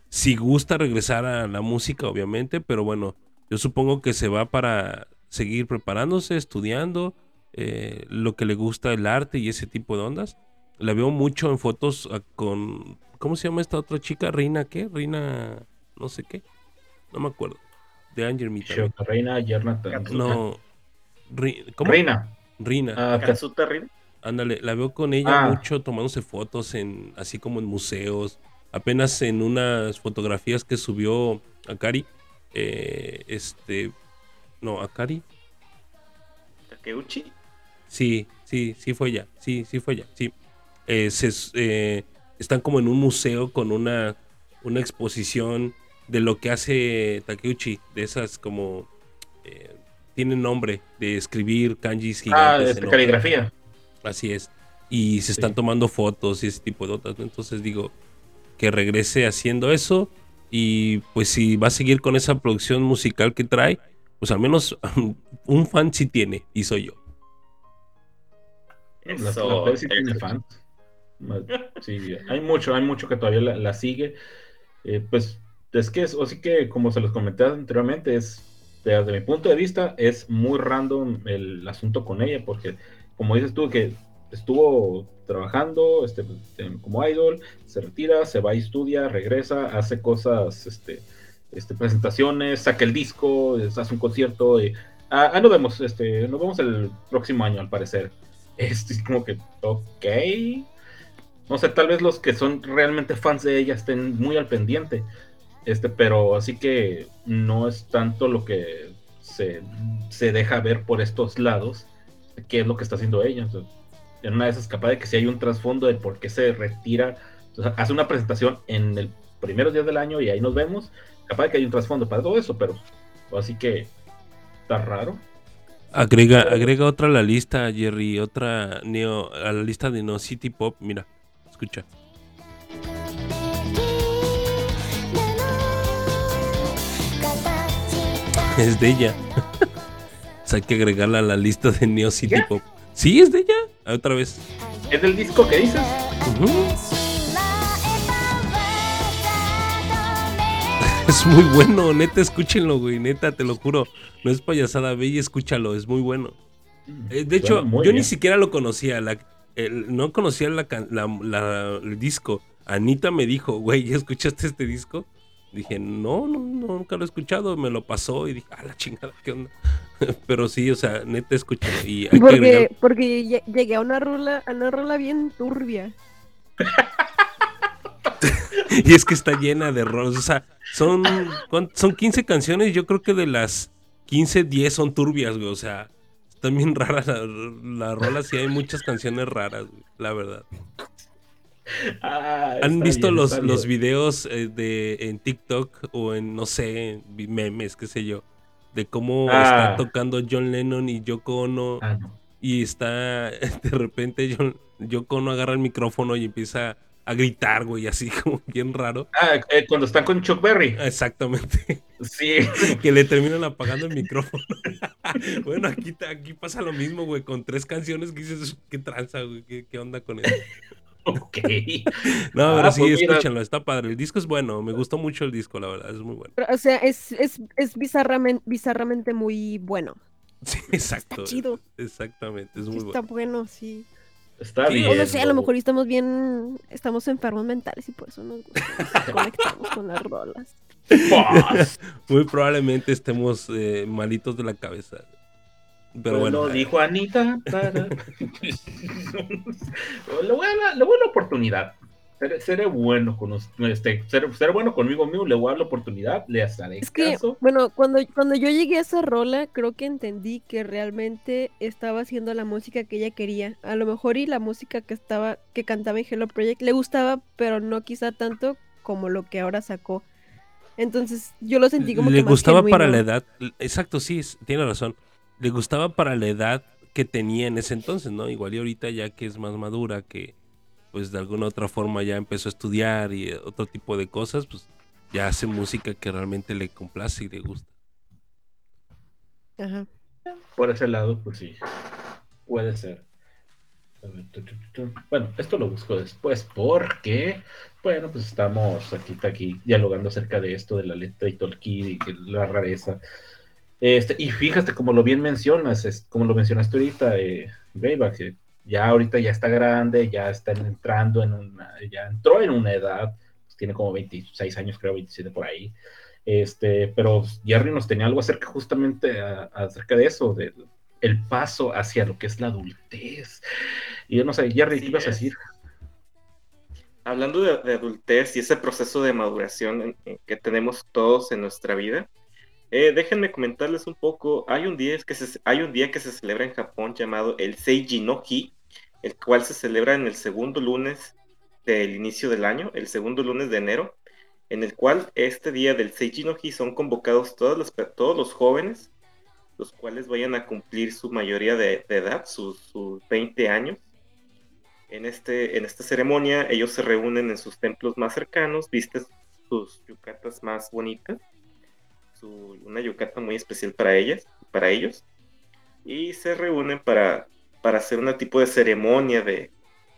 Si gusta regresar a la música, obviamente, pero bueno, yo supongo que se va para seguir preparándose, estudiando, eh, lo que le gusta el arte y ese tipo de ondas. La veo mucho en fotos ah, con. ¿Cómo se llama esta otra chica? ¿Reina qué? Reina. No sé qué. No me acuerdo. De también. Shota Reina. No. Ri- ¿Cómo? Reina. Rina. Ah, Kat- Katsuta Rin. Ándale, la veo con ella Ah. mucho tomándose fotos en así como en museos. Apenas en unas fotografías que subió Akari. eh, este. No, Akari. Takeuchi. Sí, sí, sí fue ella. Sí, sí fue ella. Sí. Eh, se eh, están como en un museo con una, una exposición de lo que hace Takeuchi. De esas como. eh, tiene nombre de escribir kanjis Ah, gigantes. en hoja. caligrafía. Así es. Y se están Sí. tomando fotos y ese tipo de otras. ¿no? Entonces digo que regrese haciendo eso. Y pues si va a seguir con esa producción musical que trae, pues al menos un fan sí tiene, y soy yo. La, la Eso, Fer sí tiene eso. fans. Sí, hay mucho, hay mucho que todavía la, la sigue. Eh, pues es que es, así que como se los comenté anteriormente, es desde mi punto de vista es muy random el asunto con ella, porque como dices tú que estuvo trabajando este, como idol, se retira, se va y estudia, regresa, hace cosas, este, este, presentaciones, saca el disco, hace un concierto. Y, ah, ah, nos vemos, este, nos vemos el próximo año al parecer. Este, es como que, ok. No sé, tal vez los que son realmente fans de ella estén muy al pendiente. Este, pero así que no es tanto lo que se, se deja ver por estos lados, qué es lo que está haciendo ella. Sea, en una de esas, capaz de que si hay un trasfondo de por qué se retira, hace una presentación en el primeros días del año y ahí nos vemos, capaz de que hay un trasfondo para todo eso, pero así que está raro. Agrega, agrega otra a la lista, Jerry, otra neo, a la lista de No City Pop. Mira, escucha. Es de ella. o sea, hay que agregarla a la lista de Neo City ¿Ya? Pop. Sí, es de ella. Ah, Otra vez. ¿Es del disco que dices? Ujú. Es muy bueno, neta, escúchenlo, güey, neta, te lo juro. No es payasada, ve y escúchalo, es muy bueno. Eh, de hecho, yo ni siquiera lo conocía. La, el- no conocía la- la- el disco. Anita me dijo, güey, ¿ya escuchaste este disco? Dije, no, no, no, nunca lo he escuchado. Me lo pasó y dije, ah, la chingada, ¿qué onda? Pero sí, o sea, neta, escúchalo. Y hay que Porque, agregar- porque lle- llegué a una rola, a una rola bien turbia. Y es que está llena de rolas. O sea, son, ¿cuán- son 15 canciones. Yo creo que de las 15, 10 son turbias, güey. O sea, están bien raras las las rolas y hay muchas canciones raras, güey, la verdad. Ah, ¿Han visto bien, los, los videos eh, de, en TikTok o en, no sé, memes, qué sé yo? De cómo Ah. está tocando John Lennon y Yoko Ono Ah, no. y está, de repente John, Yoko Ono agarra el micrófono y empieza a gritar, güey, así como bien raro. Ah, eh, cuando están con Chuck Berry. Exactamente. Sí. que le terminan apagando el micrófono. bueno, aquí, aquí pasa lo mismo, güey, con tres canciones que dices, qué tranza, güey, qué, qué onda con eso. Ok. No, Ah, pero sí, pues mira. escúchenlo, está padre. El disco es bueno, me gustó mucho el disco, la verdad, es muy bueno. Pero, o sea, es, es, es bizarramen- bizarramente muy bueno. Sí, exacto. chido. Exactamente, es Sí muy está bueno. bueno, sí. Está Sí, bien. O no sé, a lo mejor estamos bien, estamos enfermos mentales y por eso nos gusta, nos conectamos con las rolas. Muy probablemente estemos eh, malitos de la cabeza. Pero pues bueno, lo dijo Anita. para- le, voy a la, le voy a la oportunidad. Seré, seré bueno con este, seré, seré bueno conmigo mismo, le voy a dar la oportunidad, le haré Es que, caso. bueno, cuando, cuando yo llegué a esa rola, creo que entendí que realmente estaba haciendo la música que ella quería. A lo mejor y la música que estaba, que cantaba en Hello Project le gustaba, pero no quizá tanto como lo que ahora sacó. Entonces, yo lo sentí como le que más gustaba para la edad. Exacto, sí, tiene razón. Le gustaba para la edad que tenía en ese entonces, ¿no? Igual y ahorita ya que es más madura, que pues de alguna otra forma ya empezó a estudiar y eh, otro tipo de cosas, pues ya hace música que realmente le complace y le gusta. Ajá. Por ese lado, pues sí. Puede ser. A ver, tu, tu, tu, tu. Bueno, esto lo busco después porque, bueno, pues estamos aquí, aquí dialogando acerca de esto de la letra y Tolkien y que la rareza. Este, y fíjate, como lo bien mencionas, es, como lo mencionaste ahorita, eh, Beba, que ya ahorita ya está grande, ya está entrando en una, ya entró en una edad, pues tiene como 26 años, creo, 27 por ahí. Este, pero Jerry nos tenía algo acerca justamente a- acerca de eso, del el paso hacia lo que es la adultez. Y yo no sé, Jerry, ¿qué ibas a decir? Hablando de, de adultez y ese proceso de maduración en- en que tenemos todos en nuestra vida, eh, déjenme comentarles un poco. Hay un, día que se, hay un día que se celebra en Japón llamado el Seiji no Hi, el cual se celebra en el segundo lunes del inicio del año, el segundo lunes de enero, en el cual este día del Seiji no Hi son convocados todos los, todos los jóvenes, los cuales vayan a cumplir su mayoría de, de edad, sus, sus 20 años. En, este, en esta ceremonia ellos se reúnen en sus templos más cercanos, visten sus yucatas más bonitas, una yucata muy especial para ellas, para ellos, y se reúnen para, para hacer una tipo de ceremonia de,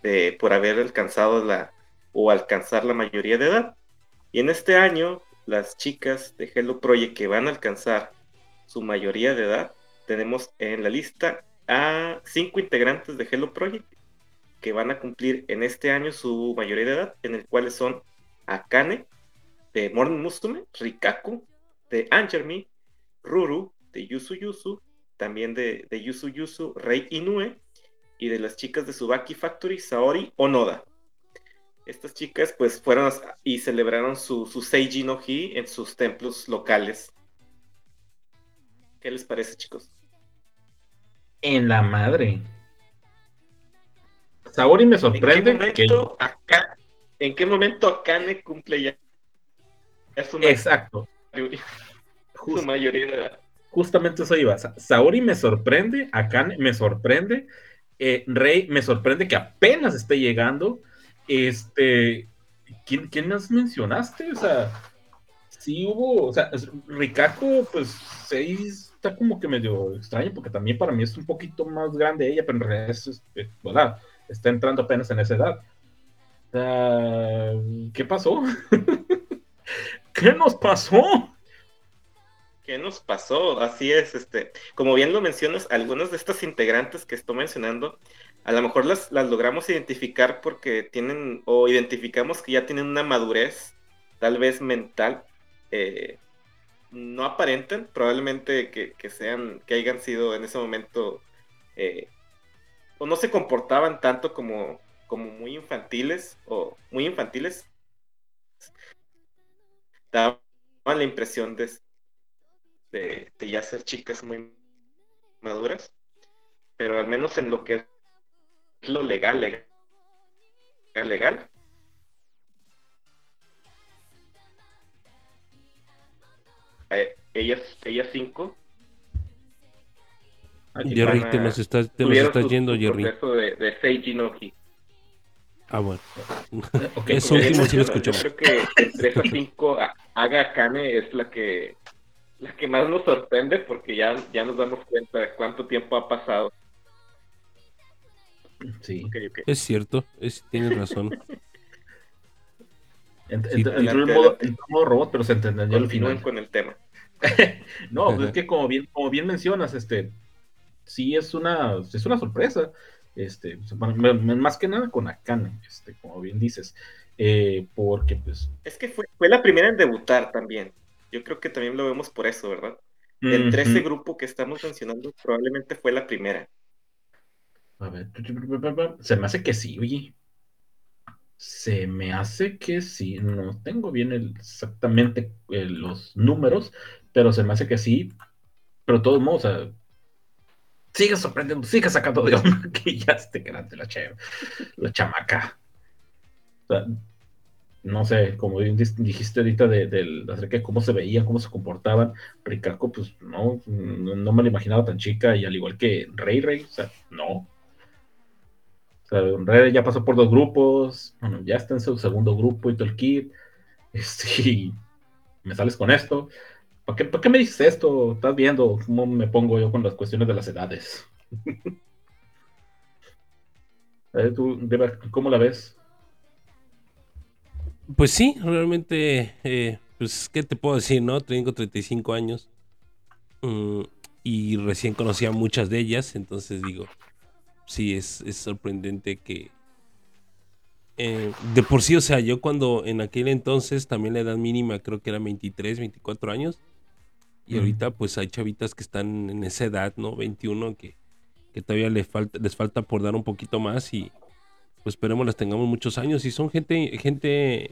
de- por haber alcanzado la o alcanzar la mayoría de edad. Y en este año, las chicas de Hello Project que van a alcanzar su mayoría de edad, tenemos en la lista a cinco integrantes de Hello Project que van a cumplir en este año su mayoría de edad, en el cual son Akane, de Morning Musume, Rikaku, de Angermi, Ruru, de Yusu Yusu, también de, de Yusu Yusu, Rei Inoue, y de las chicas de Subaki Factory, Saori Onoda. Estas chicas pues fueron y celebraron su, su Seiji no Hi en sus templos locales. ¿Qué les parece, chicos? En la madre. Saori me ¿En qué sorprende que... momento, Aka- ¿en qué momento Akane cumple ya, ya su, su mayoría de justamente eso iba. Sa- Saori me sorprende, Akane me sorprende, eh, Rey me sorprende que apenas esté llegando. Este, ¿quién, quién más mencionaste? O sea, sí hubo, o sea, Rikako, pues sí está como que medio extraño, porque también para mí es un poquito más grande ella, pero en realidad es, ¿verdad? Está entrando apenas en esa edad. Sea, ¿Qué pasó? ¿Qué nos pasó? ¿Qué nos pasó? Así es, este, como bien lo mencionas, algunos de estos integrantes que estoy mencionando a lo mejor las, las logramos identificar porque tienen, o identificamos que ya tienen una madurez, tal vez mental, eh, no aparentan, probablemente que, que sean, que hayan sido en ese momento, eh, o no se comportaban tanto como, como muy infantiles, o muy infantiles, daban la impresión de, de, de ya ser chicas muy maduras, pero al menos en lo que es lo legal, legal, legal. Eh, ellas, ellas cinco Jerry, te nos estás, te nos tuvieron estás su- yendo, Jerry. de, de Seiji. Ah, bueno. Ok, Eso último sí lo escuchamos. Yo creo que entre esas cinco, a- Aga Akane es la que la que más nos sorprende porque ya, ya nos damos cuenta de cuánto tiempo ha pasado. Sí. Es cierto, es, tienes razón. Ent- Sí, ent- entró, adelante, en modo, entró en modo robot, pero se entendió al Continúen final. con el tema. No, pues es que como bien, como bien mencionas, este, sí es una, es una sorpresa. Este, más que nada con Akane, este, como bien dices. Eh, porque pues. Es que fue, fue la primera en debutar también. Yo creo que también lo vemos por eso, ¿verdad? Entre ese grupo que estamos mencionando, probablemente fue la primera. A ver, se me hace que sí, oye. Se me hace que sí. No tengo bien el- exactamente eh, los números, pero se me hace que sí. Pero de todos modos, o sea, sigue sorprendiendo, sigue sacando de onda que ya esté grande la, la chamaca. No sé, como dijiste ahorita de, del- acerca de cómo se veían, cómo se comportaban, Rikako, pues no, no, me lo imaginaba tan chica, y al igual que Rey Rey, o sea, no. O Rey ya pasó por dos grupos, bueno, ya está en su segundo grupo y todo el kit. Este, me sales con esto. ¿Para qué, me dices esto? Estás viendo cómo me pongo yo con las cuestiones de las edades. Eh, ¿Tú, Deba, cómo la ves? Pues sí, realmente, eh, pues, ¿qué te puedo decir, no? Tengo 35 años mm, y recién conocí a muchas de ellas, entonces digo, sí, es, es sorprendente que... eh, de por sí, o sea, yo cuando en aquel entonces también la edad mínima creo que era 23, 24 años. Y ahorita pues hay chavitas que están en esa edad, ¿no? 21, que, que todavía les falta, les falta por dar un poquito más y pues esperemos las tengamos muchos años. Y son gente, gente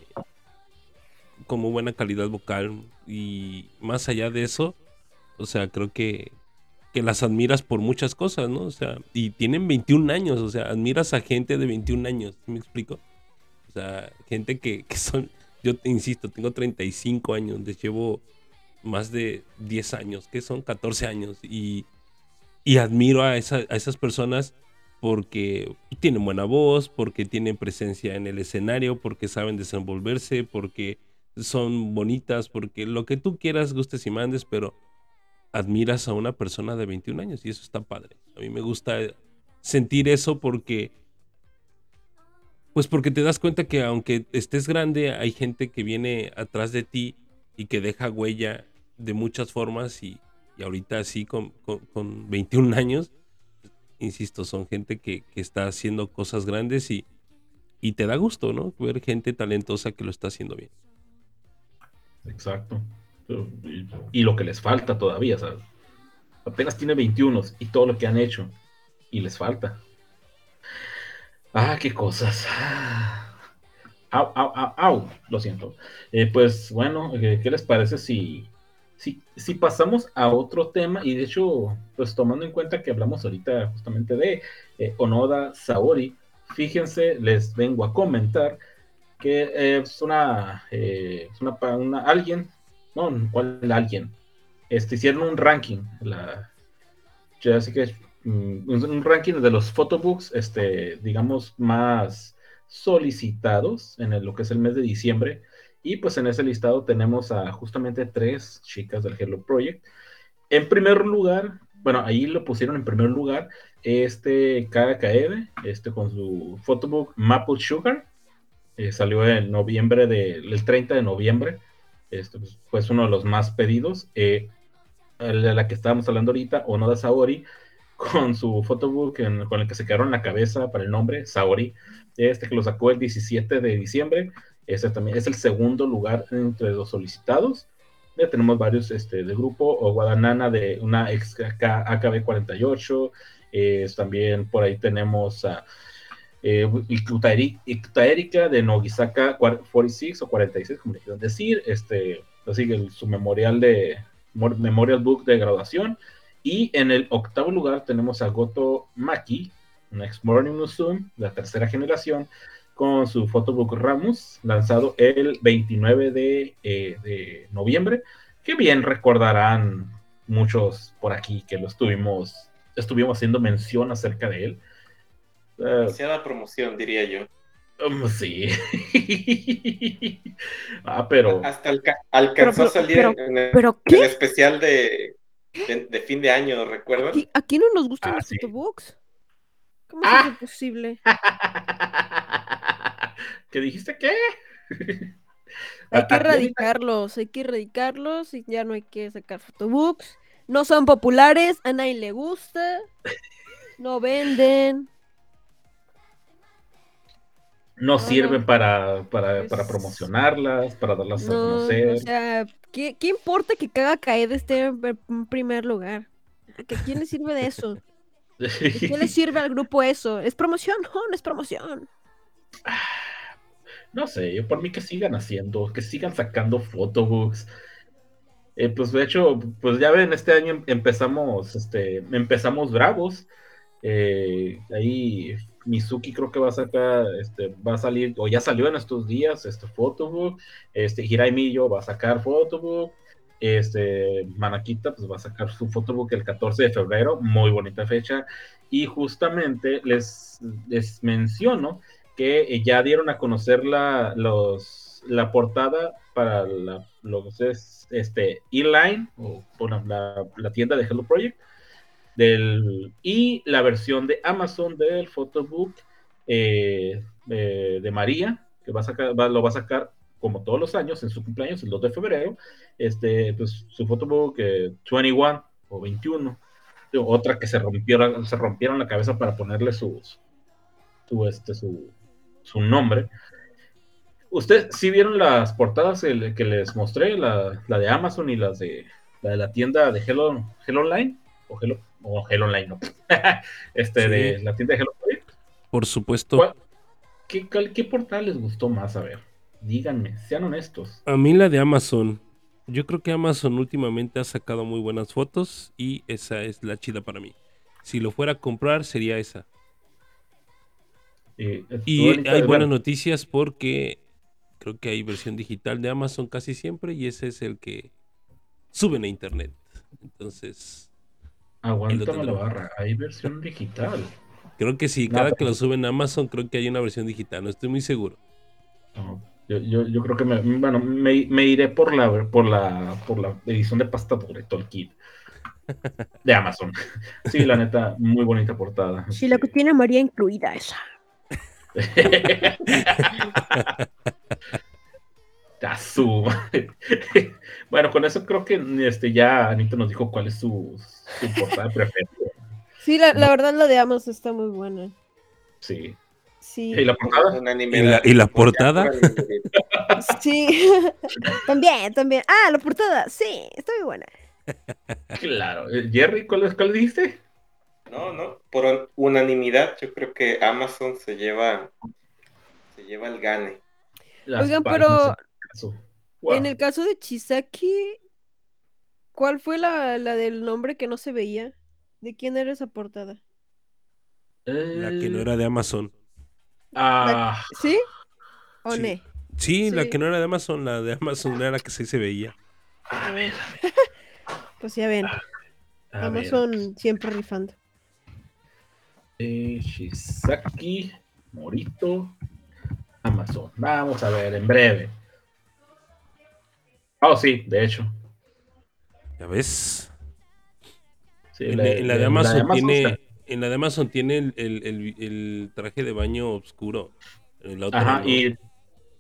con muy buena calidad vocal y más allá de eso, o sea, creo que, que las admiras por muchas cosas, ¿no? O sea, y tienen 21 años, o sea, admiras a gente de 21 años, ¿sí ¿me explico? O sea, gente que, que son, yo te insisto, tengo 35 años, les llevo más de 10 años, que son 14 años, y, y admiro a, esa- a esas personas porque tienen buena voz, porque tienen presencia en el escenario, porque saben desenvolverse, porque son bonitas, porque lo que tú quieras, gustes y mandes, pero admiras a una persona de 21 años y eso está padre. A mí me gusta sentir eso porque pues porque te das cuenta que aunque estés grande, hay gente que viene atrás de ti y que deja huella de muchas formas y, y ahorita así con, con- con 21 años, insisto, son gente que, que está haciendo cosas grandes y, y te da gusto, ¿no? Ver gente talentosa que lo está haciendo bien. Exacto. Y, lo que les falta todavía, ¿sabes? Apenas tiene 21 y todo lo que han hecho. Y les falta. Ah, qué cosas. Au, au, au, au. Lo siento. Eh, pues bueno, eh, ¿qué les parece si, si, pasamos a otro tema? Y de hecho, pues tomando en cuenta que hablamos ahorita justamente de eh, Onoda Saori, fíjense, les vengo a comentar que eh, es una, eh, una, alguien, no, ¿cuál alguien? Este, hicieron un ranking, la, ya sé que mm, un, ranking de los photobooks, este, digamos, más solicitados en lo que es el mes de diciembre, y pues en ese listado tenemos a justamente tres chicas del Hello Project. En primer lugar, bueno, ahí lo pusieron en primer lugar, este Kara Kaede, este con su photobook Maple Sugar, eh, salió en noviembre, de, el 30 de noviembre. Este pues, fue uno de los más pedidos. Eh, la, la que estábamos hablando ahorita, Onoda Saori, con su photobook en- con el que se quedaron la cabeza para el nombre, Saori, este que lo sacó el 17 de diciembre. También es el segundo lugar entre los solicitados. Ya tenemos varios este, de grupo, o Guadanana de una ex AKB48. es también por ahí tenemos a eh, de Nogisaka 46 o 46, como le quieran decir. Este, así que su memorial de mor- Memorial Book de graduación. Y en el octavo lugar tenemos a Goto Maki, un ex Morning Musume, la tercera generación, con su photobook Ramus, lanzado el 29 de, eh, de noviembre, que bien recordarán muchos por aquí que lo estuvimos, estuvimos haciendo mención acerca de él. Eh, Demasiada promoción, diría yo. um, sí. ah, pero... Hasta alca- alcanzó Pero- a salir pero- en, el, especial de, de, de fin de año, ¿recuerdan? Aquí, aquí no nos gustan Ah, los sí. photobooks. ¿Cómo Ah. es posible? ¿Qué dijiste qué? Hay que ¿A- a erradicarlos, hay que erradicarlos y ya no hay que sacar photobooks. No son populares, a nadie le gusta, no venden. No No, sirven no. para, para, Pues- para promocionarlas, para darlas a No, conocer. o sea, ¿qué, qué importa que Caga Caed esté en pr- en primer lugar? ¿A quién le sirve de eso? ¿De qué le sirve al grupo eso? ¿Es promoción? No, no es promoción. No sé, yo por mí que sigan haciendo, que sigan sacando photobooks. Eh, pues de hecho, pues ya ven, este año em- empezamos, este, empezamos bravos. Eh, ahí Mizuki creo que va a sacar, este, va a salir, o ya salió en estos días, este photobook. Este, Hirai va a sacar photobook. Este, Manakita pues va a sacar su photobook el 14 de febrero, muy bonita fecha. Y justamente les, les menciono que eh, ya dieron a conocer la, los, la portada para la, lo que es este, E-Line, o la, la tienda de Hello Project, del, y la versión de Amazon del photobook eh, eh, de María, que va a sacar, lo va a sacar como todos los años en su cumpleaños, el 2 de febrero, este, pues, su photobook eh, 21 o 21, otra que se rompieron, se rompieron la cabeza para ponerle sus, su, este, su, su nombre. ¿Ustedes sí vieron las portadas el- que les mostré, la, la de Amazon y las de la de la tienda de Hello, Hello Online? O Hello, o Hello Online, no. este, Sí. de la tienda de Hello Project. Por supuesto. ¿Cuál- ¿Qué, cuál- qué portada les gustó más? A ver, díganme, sean honestos. A mí la de Amazon. Yo creo que Amazon últimamente ha sacado muy buenas fotos y esa es la chida para mí. Si lo fuera a comprar sería esa. Eh, Y hay bueno, buenas noticias porque creo que hay versión digital de Amazon casi siempre y ese es el que suben a internet. Entonces, Aguántame la barra, hay versión digital. creo que sí, cada que lo suben a Amazon creo que hay una versión digital, no estoy muy seguro. No, yo, yo, yo creo que me, bueno, me, me iré por la, por la por la edición de pasta dura, Tolkien. De Amazon. Sí, la neta, muy bonita portada. Si la que tiene María incluida esa. Azul. bueno, con eso creo que este, ya Anita nos dijo cuál es su, su portada preferida. Sí, la, la verdad la de Amazon está muy buena. Sí. Sí, ¿Y la portada? ¿Y la- y la portada? sí. también, también. Ah, la portada, sí, está muy buena. Claro. Eh, Jerry, ¿cuál, cuál dijiste? No, no, por unanimidad yo creo que Amazon se lleva se lleva el gane. Las Oigan, pero en caso. Wow. en el caso de Chisaki, ¿cuál fue la, la del nombre que no se veía? ¿De quién era esa portada? La que no era de Amazon. Ah, ¿Sí? ¿O Sí. ne? Sí, la que no era de Amazon, la de Amazon era la que sí se veía. a ver, Pues ya ven, a ver. Amazon siempre rifando. Eh, Shizaki, Morito, Amazon. Vamos a ver, en breve. Oh, sí, de hecho. ¿Ya ves? Sí, En, en la de Amazon tiene, en la de Amazon tiene el, el- el- el traje de baño oscuro. Ajá, y,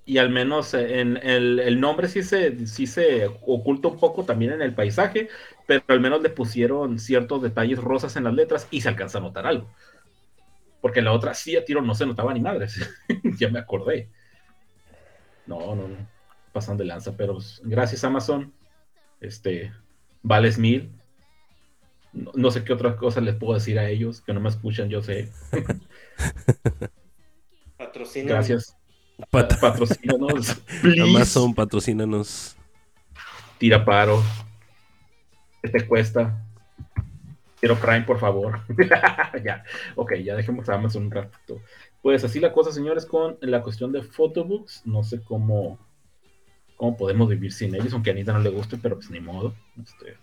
y al menos en el, el nombre sí se, sí se oculta un poco también en el paisaje, pero al menos le pusieron ciertos detalles rosas en las letras y se alcanza a notar algo. Porque la otra sí a tiro no se notaba ni madres. ya me acordé. No, no, no. Pasan de lanza, pero gracias Amazon. Este, vales mil. No, no sé qué otra cosa les puedo decir a ellos, que no me escuchan, yo sé. Patrocina. Gracias. Pat- Patrocínanos. please. Amazon, patrocínanos. Tira paro. ¿Qué te cuesta? Quiero Prime, por favor. ya, ok, ya dejemos a Amazon un ratito. Pues así la cosa, señores, con la cuestión de photobooks. No sé cómo, cómo podemos vivir sin ellos, aunque a Anita no le guste, pero pues ni modo. Este,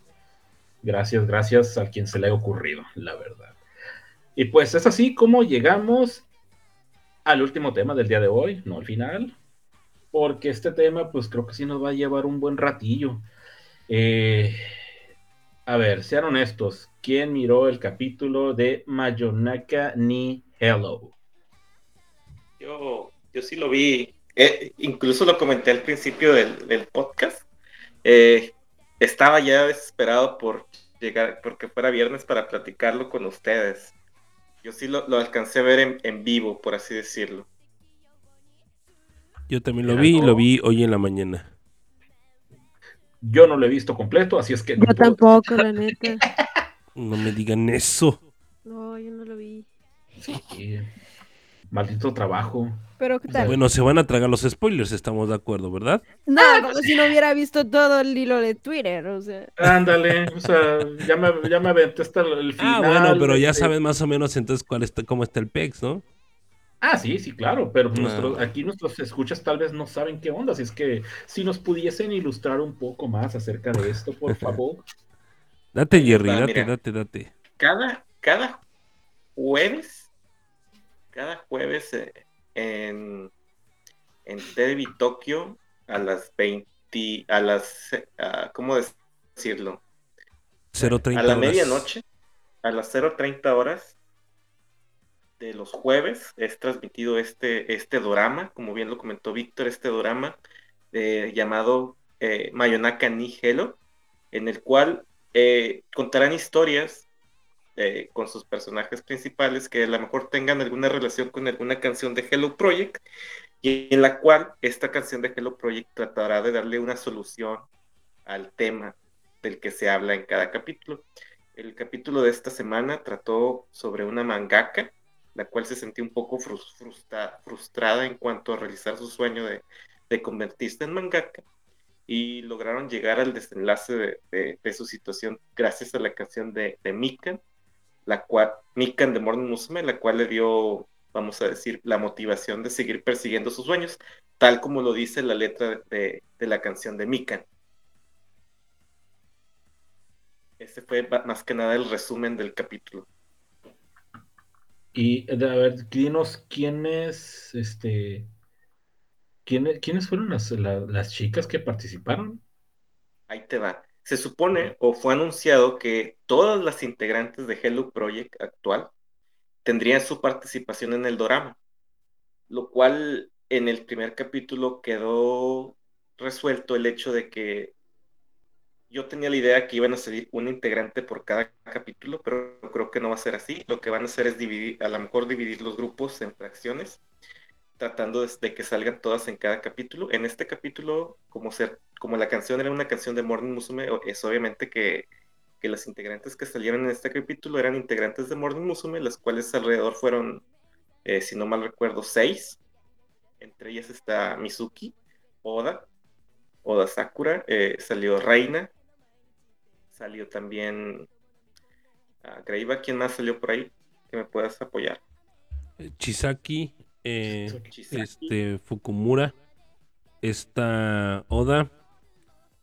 gracias, gracias a quien se le haya ocurrido, la verdad. Y pues es así como llegamos al último tema del día de hoy, no al final, porque este tema pues creo que sí nos va a llevar un buen ratillo. Eh, a ver, sean honestos, ¿quién miró el capítulo de Mayonaka ni Hello? Yo, yo sí lo vi. Eh, incluso lo comenté al principio del, del podcast. Eh, estaba ya desesperado por llegar, porque fuera viernes para platicarlo con ustedes. Yo sí lo, lo alcancé a ver en, en vivo, por así decirlo. Yo también lo vi, no. lo vi hoy en la mañana. Yo no lo he visto completo, así es que no Yo puedo- tampoco, la neta. No me digan eso. No, yo no lo vi. Sí, maldito trabajo. Pero ¿qué tal? Bueno, se van a tragar los spoilers, estamos de acuerdo, ¿verdad? No, como si no hubiera visto todo el hilo de Twitter, o sea. Ándale, o sea, ya me, ya me aventé hasta el Ah, final. bueno, pero ya este, saben más o menos entonces cuál está, cómo está el PEX, ¿no? Ah, sí, sí, claro, pero nuestros- aquí nuestros escuchas tal vez no saben qué onda, así es que si nos pudiesen ilustrar un poco más acerca de esto, por favor. Date, Jerry, date, mira. date, date. Cada, cada jueves, cada jueves eh, en, en TV Tokio a las 20, a las, eh, ah, ¿cómo decirlo? 0.30 a la horas. medianoche, a las 0.30 horas de los jueves, es transmitido este, este dorama, como bien lo comentó Víctor, este dorama eh, llamado eh, Mayonaka ni Hello, en el cual eh, contarán historias eh, con sus personajes principales que a lo mejor tengan alguna relación con alguna canción de Hello Project, y en la cual esta canción de Hello Project tratará de darle una solución al tema del que se habla en cada capítulo. El capítulo de esta semana trató sobre una mangaka, la cual se sentía un poco frus- frustra- frustrada en cuanto a realizar su sueño de, convertirse en mangaka y lograron llegar al desenlace de, de- su situación gracias a la canción de, Mikan, la cual, Mikan de Morning Musume, la cual le dio, vamos a decir, la motivación de seguir persiguiendo sus sueños, tal como lo dice la letra de, la canción de Mikan. Ese fue más que nada el resumen del capítulo. Y a ver, dinos quiénes, este, quiénes, quiénes fueron las, la- las chicas que participaron. Ahí te va. Se supone o fue anunciado que todas las integrantes de Hello Project actual tendrían su participación en el dorama, lo cual en el primer capítulo quedó resuelto el hecho de que yo tenía la idea que iban a salir un integrante por cada capítulo, pero creo que no va a ser así. Lo que van a hacer es dividir, a lo mejor dividir los grupos en fracciones, tratando de, que salgan todas en cada capítulo. En este capítulo, como, ser, como la canción era una canción de Morning Musume, es obviamente que, que las integrantes que salieron en este capítulo eran integrantes de Morning Musume, las cuales alrededor fueron, eh, si no mal recuerdo, seis. Entre ellas está Mizuki, Oda, Oda Sakura, eh, salió Reina, salió también uh, Greiva. ¿Quién más salió por ahí? Que me puedas apoyar. Chisaki, eh, Chisaki. este, Fukumura, está Oda,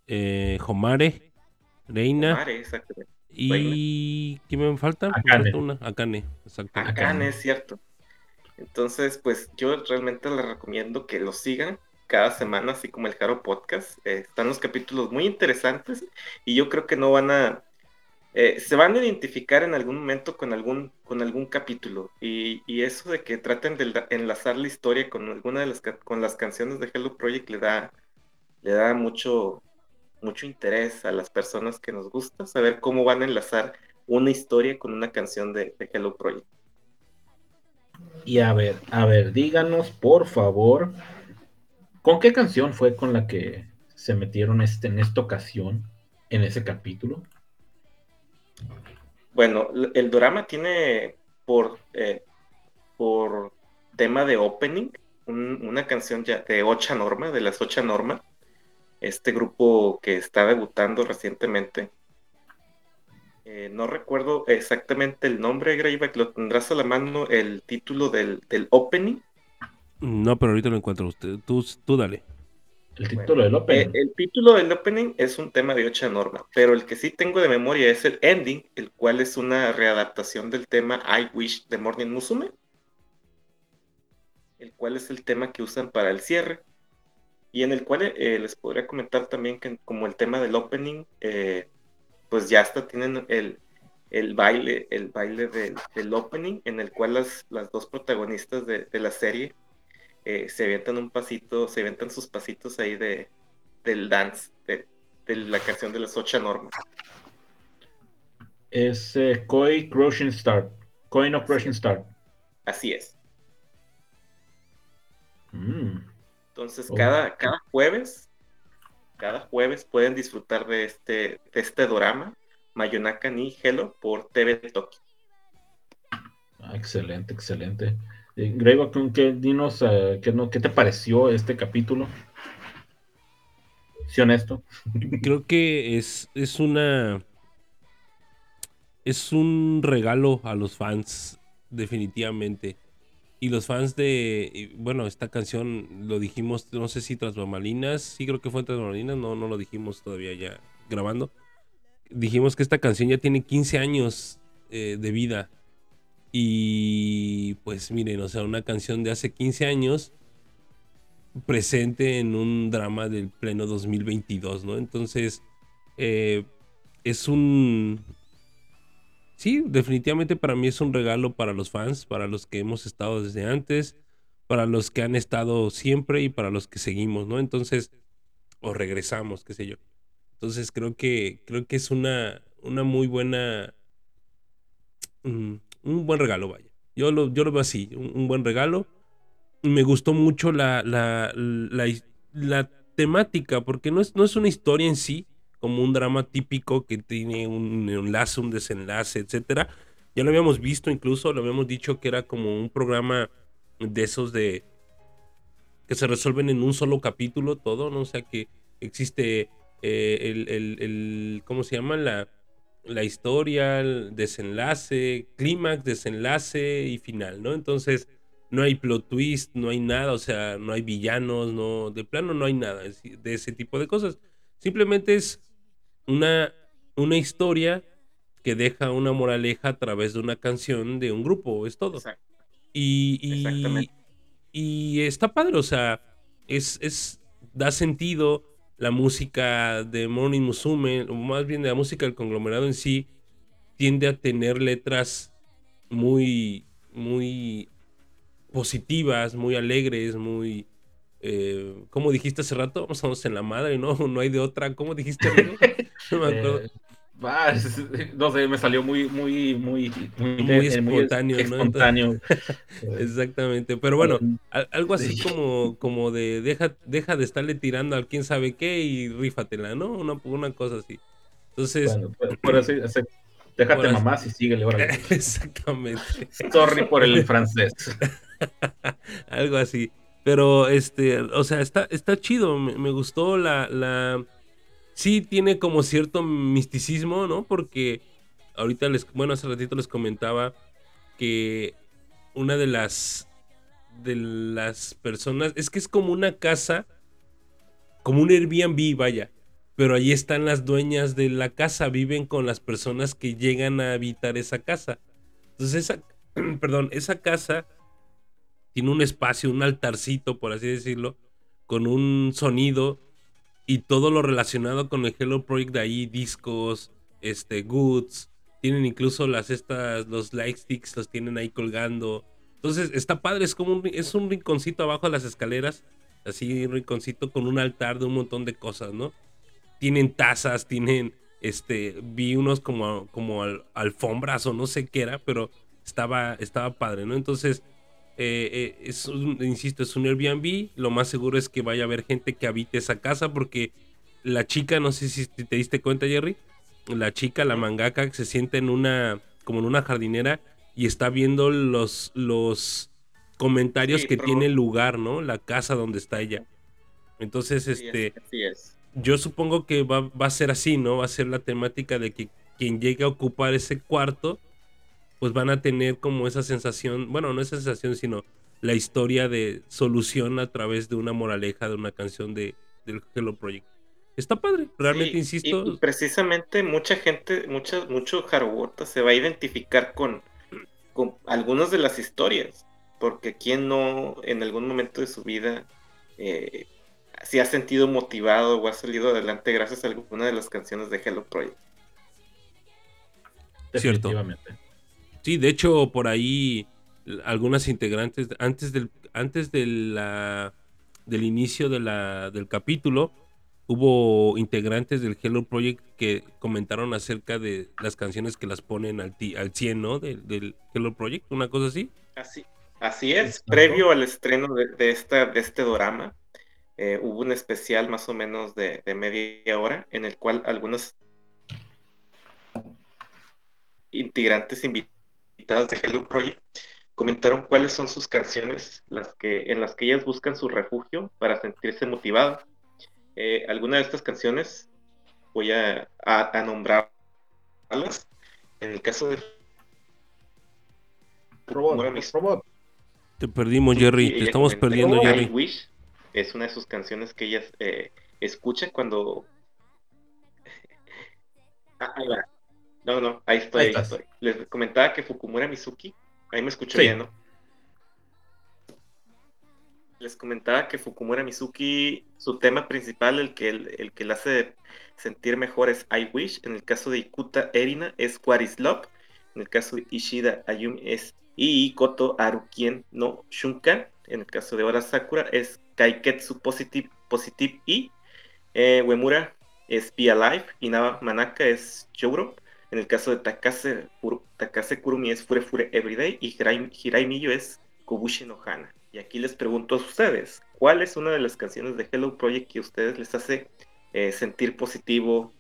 eh, Homare, Reina exactamente. y ¿quién me falta? Akane. falta una, Akane, exacto. Akane. Akane, es cierto. Entonces, pues yo realmente les recomiendo que lo sigan cada semana, así como el Jaro Podcast. Eh, están los capítulos muy interesantes y yo creo que no van a eh, se van a identificar en algún momento con algún, con algún capítulo. Y, y eso de que traten de enla- enlazar la historia con alguna de las, con las canciones de Hello Project le da, le da mucho, mucho interés a las personas que nos gusta saber cómo van a enlazar una historia con una canción de, de Hello Project. Y a ver, a ver, díganos, por favor, ¿con qué canción fue con la que se metieron este, en esta ocasión, en ese capítulo? Bueno, el drama tiene por, eh, por tema de opening un- una canción ya de Ocha Norma, de las Ocha Norma, este grupo que está debutando recientemente. Eh, no recuerdo exactamente el nombre, Greyback, lo tendrás a la mano el título del, del opening. No, pero ahorita lo encuentro usted. Tú, tú dale. El título del Eh, opening. el título del opening es un tema de Ocha Norma, pero el que sí tengo de memoria es el ending, el cual es una readaptación del tema I Wish de Morning Musume, el cual es el tema que usan para el cierre, y en el cual eh, les podría comentar también que como el tema del opening, eh, pues ya hasta tienen el, el baile, el baile del, del opening, en el cual las, las dos protagonistas de, de la serie eh, se avientan un pasito, se avientan sus pasitos ahí de, del dance, de, de la canción de las ocho normas. Es eh, Koi Crushing Start. Coin of Crushing Start. Así es. Mm, Entonces, Oh. cada, cada jueves, cada jueves pueden disfrutar de este, de este dorama, Mayonaka ni Hello, por TV Toki. ah, excelente, excelente. Eh, Greyback, ¿con ¿qué, dinos, eh, qué, no, ¿qué te pareció este capítulo? Sí, honesto. Creo que es, es una. Es un regalo a los fans, definitivamente. Y los fans de. Bueno, esta canción lo dijimos, no sé si tras bambalinas. Sí, creo que fue tras bambalinas. No, no lo dijimos todavía ya grabando. Dijimos que esta canción ya tiene 15 años eh, de vida. Y pues miren, o sea, una canción de hace 15 años presente en un drama del pleno 2022, ¿no? Entonces, eh, es un... Sí, definitivamente para mí es un regalo para los fans, para los que hemos estado desde antes, para los que han estado siempre y para los que seguimos, ¿no? Entonces, o regresamos, qué sé yo. Entonces creo que creo que es una, una muy buena mm, un buen regalo, vaya. Yo lo, yo lo veo así, un, buen regalo. Me gustó mucho la, la, la, la temática, porque no es, no es una historia en sí, como un drama típico que tiene un enlace, un desenlace, etcétera. Ya lo habíamos visto, incluso lo habíamos dicho que era como un programa de esos de que se resuelven en un solo capítulo todo, ¿no? O sea que existe eh, el, el- el- ¿cómo se llama? La, la historia, el desenlace, clímax, desenlace y final, ¿no? Entonces no hay plot twist, no hay nada, o sea, no hay villanos, no, de plano no hay nada de ese tipo de cosas. Simplemente es una, una historia que deja una moraleja a través de una canción de un grupo, es todo. Exacto. Y, y, Exactamente. y está padre, o sea, es, es, da sentido la música de Morning Musume, o más bien de la música del conglomerado en sí, tiende a tener letras muy, muy positivas, muy alegres, muy... Eh, como dijiste hace rato, estamos en la madre, ¿no? No hay de otra. ¿Cómo dijiste? No me acuerdo. Ah, es- no sé, me salió muy, muy, muy, muy, Muy espontáneo, ¿no? espontáneo. Exactamente, pero bueno, al- algo así Sí. como, como de deja, deja de estarle tirando al quién sabe qué y rífatela, ¿no? Una, una cosa así. Entonces, Bueno, así, así, déjate así- mamás y síguele, órale. exactamente, Sorry por el francés. algo así. Pero, este, o sea, está, está chido, me, me gustó la, la... Sí tiene como cierto misticismo, ¿no? Porque ahorita les, bueno, hace ratito les comentaba que una de las, de las personas, es que es como una casa, como un Airbnb, vaya. Pero ahí están las dueñas de la casa, viven con las personas que llegan a habitar esa casa. Entonces, esa, perdón, esa casa tiene un espacio, un altarcito, por así decirlo, con un sonido y todo lo relacionado con el Hello Project de ahí, discos, este, goods, tienen incluso las estas, los light sticks los tienen ahí colgando. Entonces está padre, es como un, es un rinconcito abajo de las escaleras, así un rinconcito con un altar de un montón de cosas, ¿no? Tienen tazas, tienen, este, vi unos como, como al- alfombras o no sé qué era, pero estaba, estaba padre, ¿no? Entonces, eh, eh, es un- insisto, es un Airbnb, lo más seguro es que vaya a haber gente que habite esa casa porque la chica, no sé si te diste cuenta, Jerry, la chica, la mangaka, se siente en una, como en una jardinera y está viendo los, los comentarios Sí, que pero- tiene el lugar, ¿no? La casa donde está ella. Entonces, Sí, es- este, es. yo supongo que va, va a ser así, ¿no? Va a ser la temática de que quien llegue a ocupar ese cuarto, pues van a tener como esa sensación, bueno, no esa sensación, sino la historia de solución a través de una moraleja de una canción de, del Hello Project. Está padre, realmente Sí, insisto. Y, precisamente mucha gente, mucha, mucho Haruota se va a identificar con, con algunas de las historias. Porque quién no en algún momento de su vida eh, se ha sentido motivado o ha salido adelante gracias a alguna de las canciones de Hello Project. Cierto. Sí, de hecho, por ahí algunas integrantes, antes del, antes de la, del inicio de la, del capítulo, hubo integrantes del Hello Project que comentaron acerca de las canciones que las ponen al, ti- al 100, ¿no? Del, del Hello Project, una cosa así. Así, así es, Exacto. previo al estreno de, de esta, de este drama, hubo un especial más o menos de, de media hora en el cual algunos integrantes invitadas de Hello Project comentaron cuáles son sus canciones las que, en las que ellas buscan su refugio para sentirse motivadas. Eh, algunas de estas canciones voy a, a, a nombrarlas. En el caso de Robot, Bueno, mis- robot. Te perdimos, Jerry, Sí, te ella estamos perdiendo, Jerry. I Wish es una de sus canciones que ella eh, escucha cuando. Ah, ahí va. No, no, ahí estoy, Ahí ahí, estás. estoy. Les comentaba que Fukumura Mizuki, ahí me escucho Sí. bien, ¿no? Les comentaba que Fukumura Mizuki, su tema principal, el que, el, el que le hace sentir mejor es I Wish. En el caso de Ikuta Erina es What is Love. En el caso de Ishida Ayumi es Ii Koto Arukien no Shunkan. En el caso de Ora Sakura es Kaiketsu Positive, Positive I. Eh, Uemura es Be Alive. Inaba Manaka es Jouro. En el caso de Takase, Takase Kurumi es Fure Fure Everyday. Y Hirai, Hirai Miyo es Kobushi no Hana. Y aquí les pregunto a ustedes, ¿cuál es una de las canciones de Hello Project que a ustedes les hace eh, sentir positivo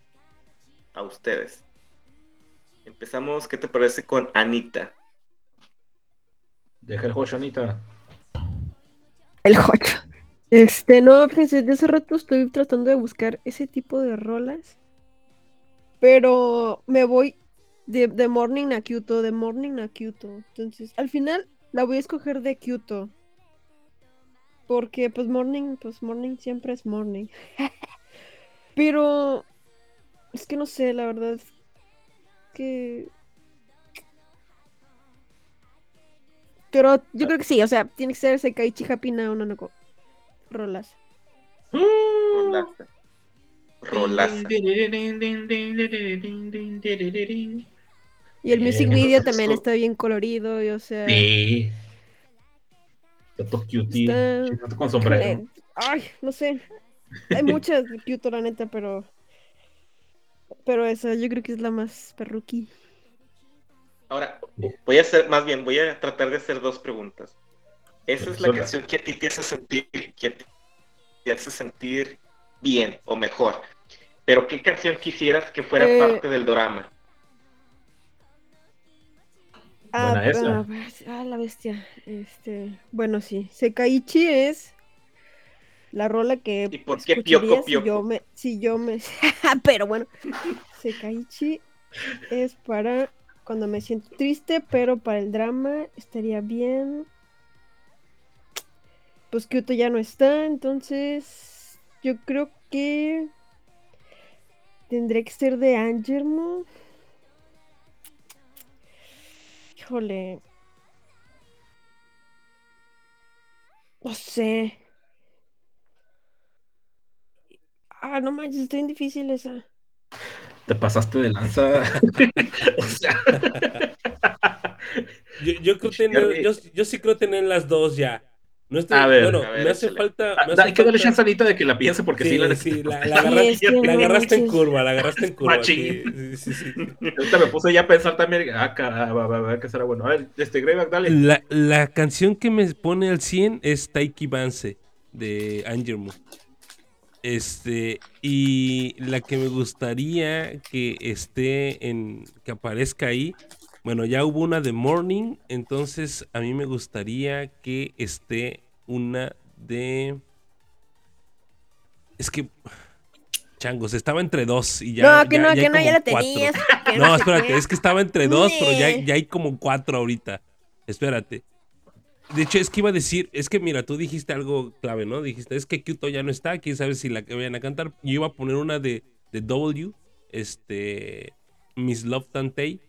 a ustedes? Empezamos, ¿qué te parece con Anita? Deja el juego, Anita. El Jocho. Este, no, fíjense, de hace rato estoy tratando de buscar ese tipo de rolas. Pero me voy de, de Morning a Kyoto, de Morning a Kyoto. Entonces, al final la voy a escoger de Kyoto. Porque, pues, Morning, pues, Morning siempre es Morning. Pero, es que no sé, la verdad es que... Pero yo creo que sí, o sea, tiene que ser Sekaichi Happy Now, no, no, no, rolas. Rolaza. Rolaza. Y el music video también está bien colorido, y, o sea... Sí. Gato cutie. Está- Gato con sombrero. ay, no sé. Hay muchas de Kyoto, la neta, pero... Pero esa yo creo que es la más perruqui. Ahora, voy a hacer, más bien, voy a tratar de hacer dos preguntas. Esa es la canción que a ti te hace sentir, que a ti te hace sentir bien o mejor. Pero ¿qué canción quisieras que fuera Eh, parte del drama? Ah, Buena esa. ah, la bestia. Este, bueno, sí. Sekaichi es la rola que ¿Y por qué escucharía Pyoko si yo me, si yo me, pero bueno, Sekaichi es para cuando me siento triste, pero para el drama estaría bien. Pues Kyoto ya no está, entonces yo creo que tendría que ser de Angermo. Híjole. No sé. Ah, no manches, está bien difícil esa. Te pasaste de lanza. o sea, Yo, yo creo tener, yo, yo sí creo tener las dos ya. No estoy, A ver, bueno, a ver, me hace échale. falta. ah, me hace hay que darle chance a Anita de que la piense porque sí, Sí, la sí, la, la Sí, agarraste, es que la agarraste en curva, la agarraste en curva. Machín. sí, sí, sí, sí. Ahorita me puse ya a pensar también. Ah, caramba, va, va, va, que será bueno. A ver, este Greyback, dale. La, la canción que me pone al 100 es Taiki Banse de Angermo. Este, y la que me gustaría que esté en, que aparezca ahí, bueno, ya hubo una de Morning, entonces a mí me gustaría que esté una de... Es que, changos, estaba entre dos y ya... no, que ya- no, ya que no, ya la tenías. No, espérate, es que estaba entre dos, pero ya, ya hay como cuatro ahorita. Espérate. De hecho, es que iba a decir, es que mira, tú dijiste algo clave, ¿no? Dijiste, es que Kyuto ya no está, quién sabe si la que vayan a cantar. Yo iba a poner una de, de W, este, Miss Love Tantei,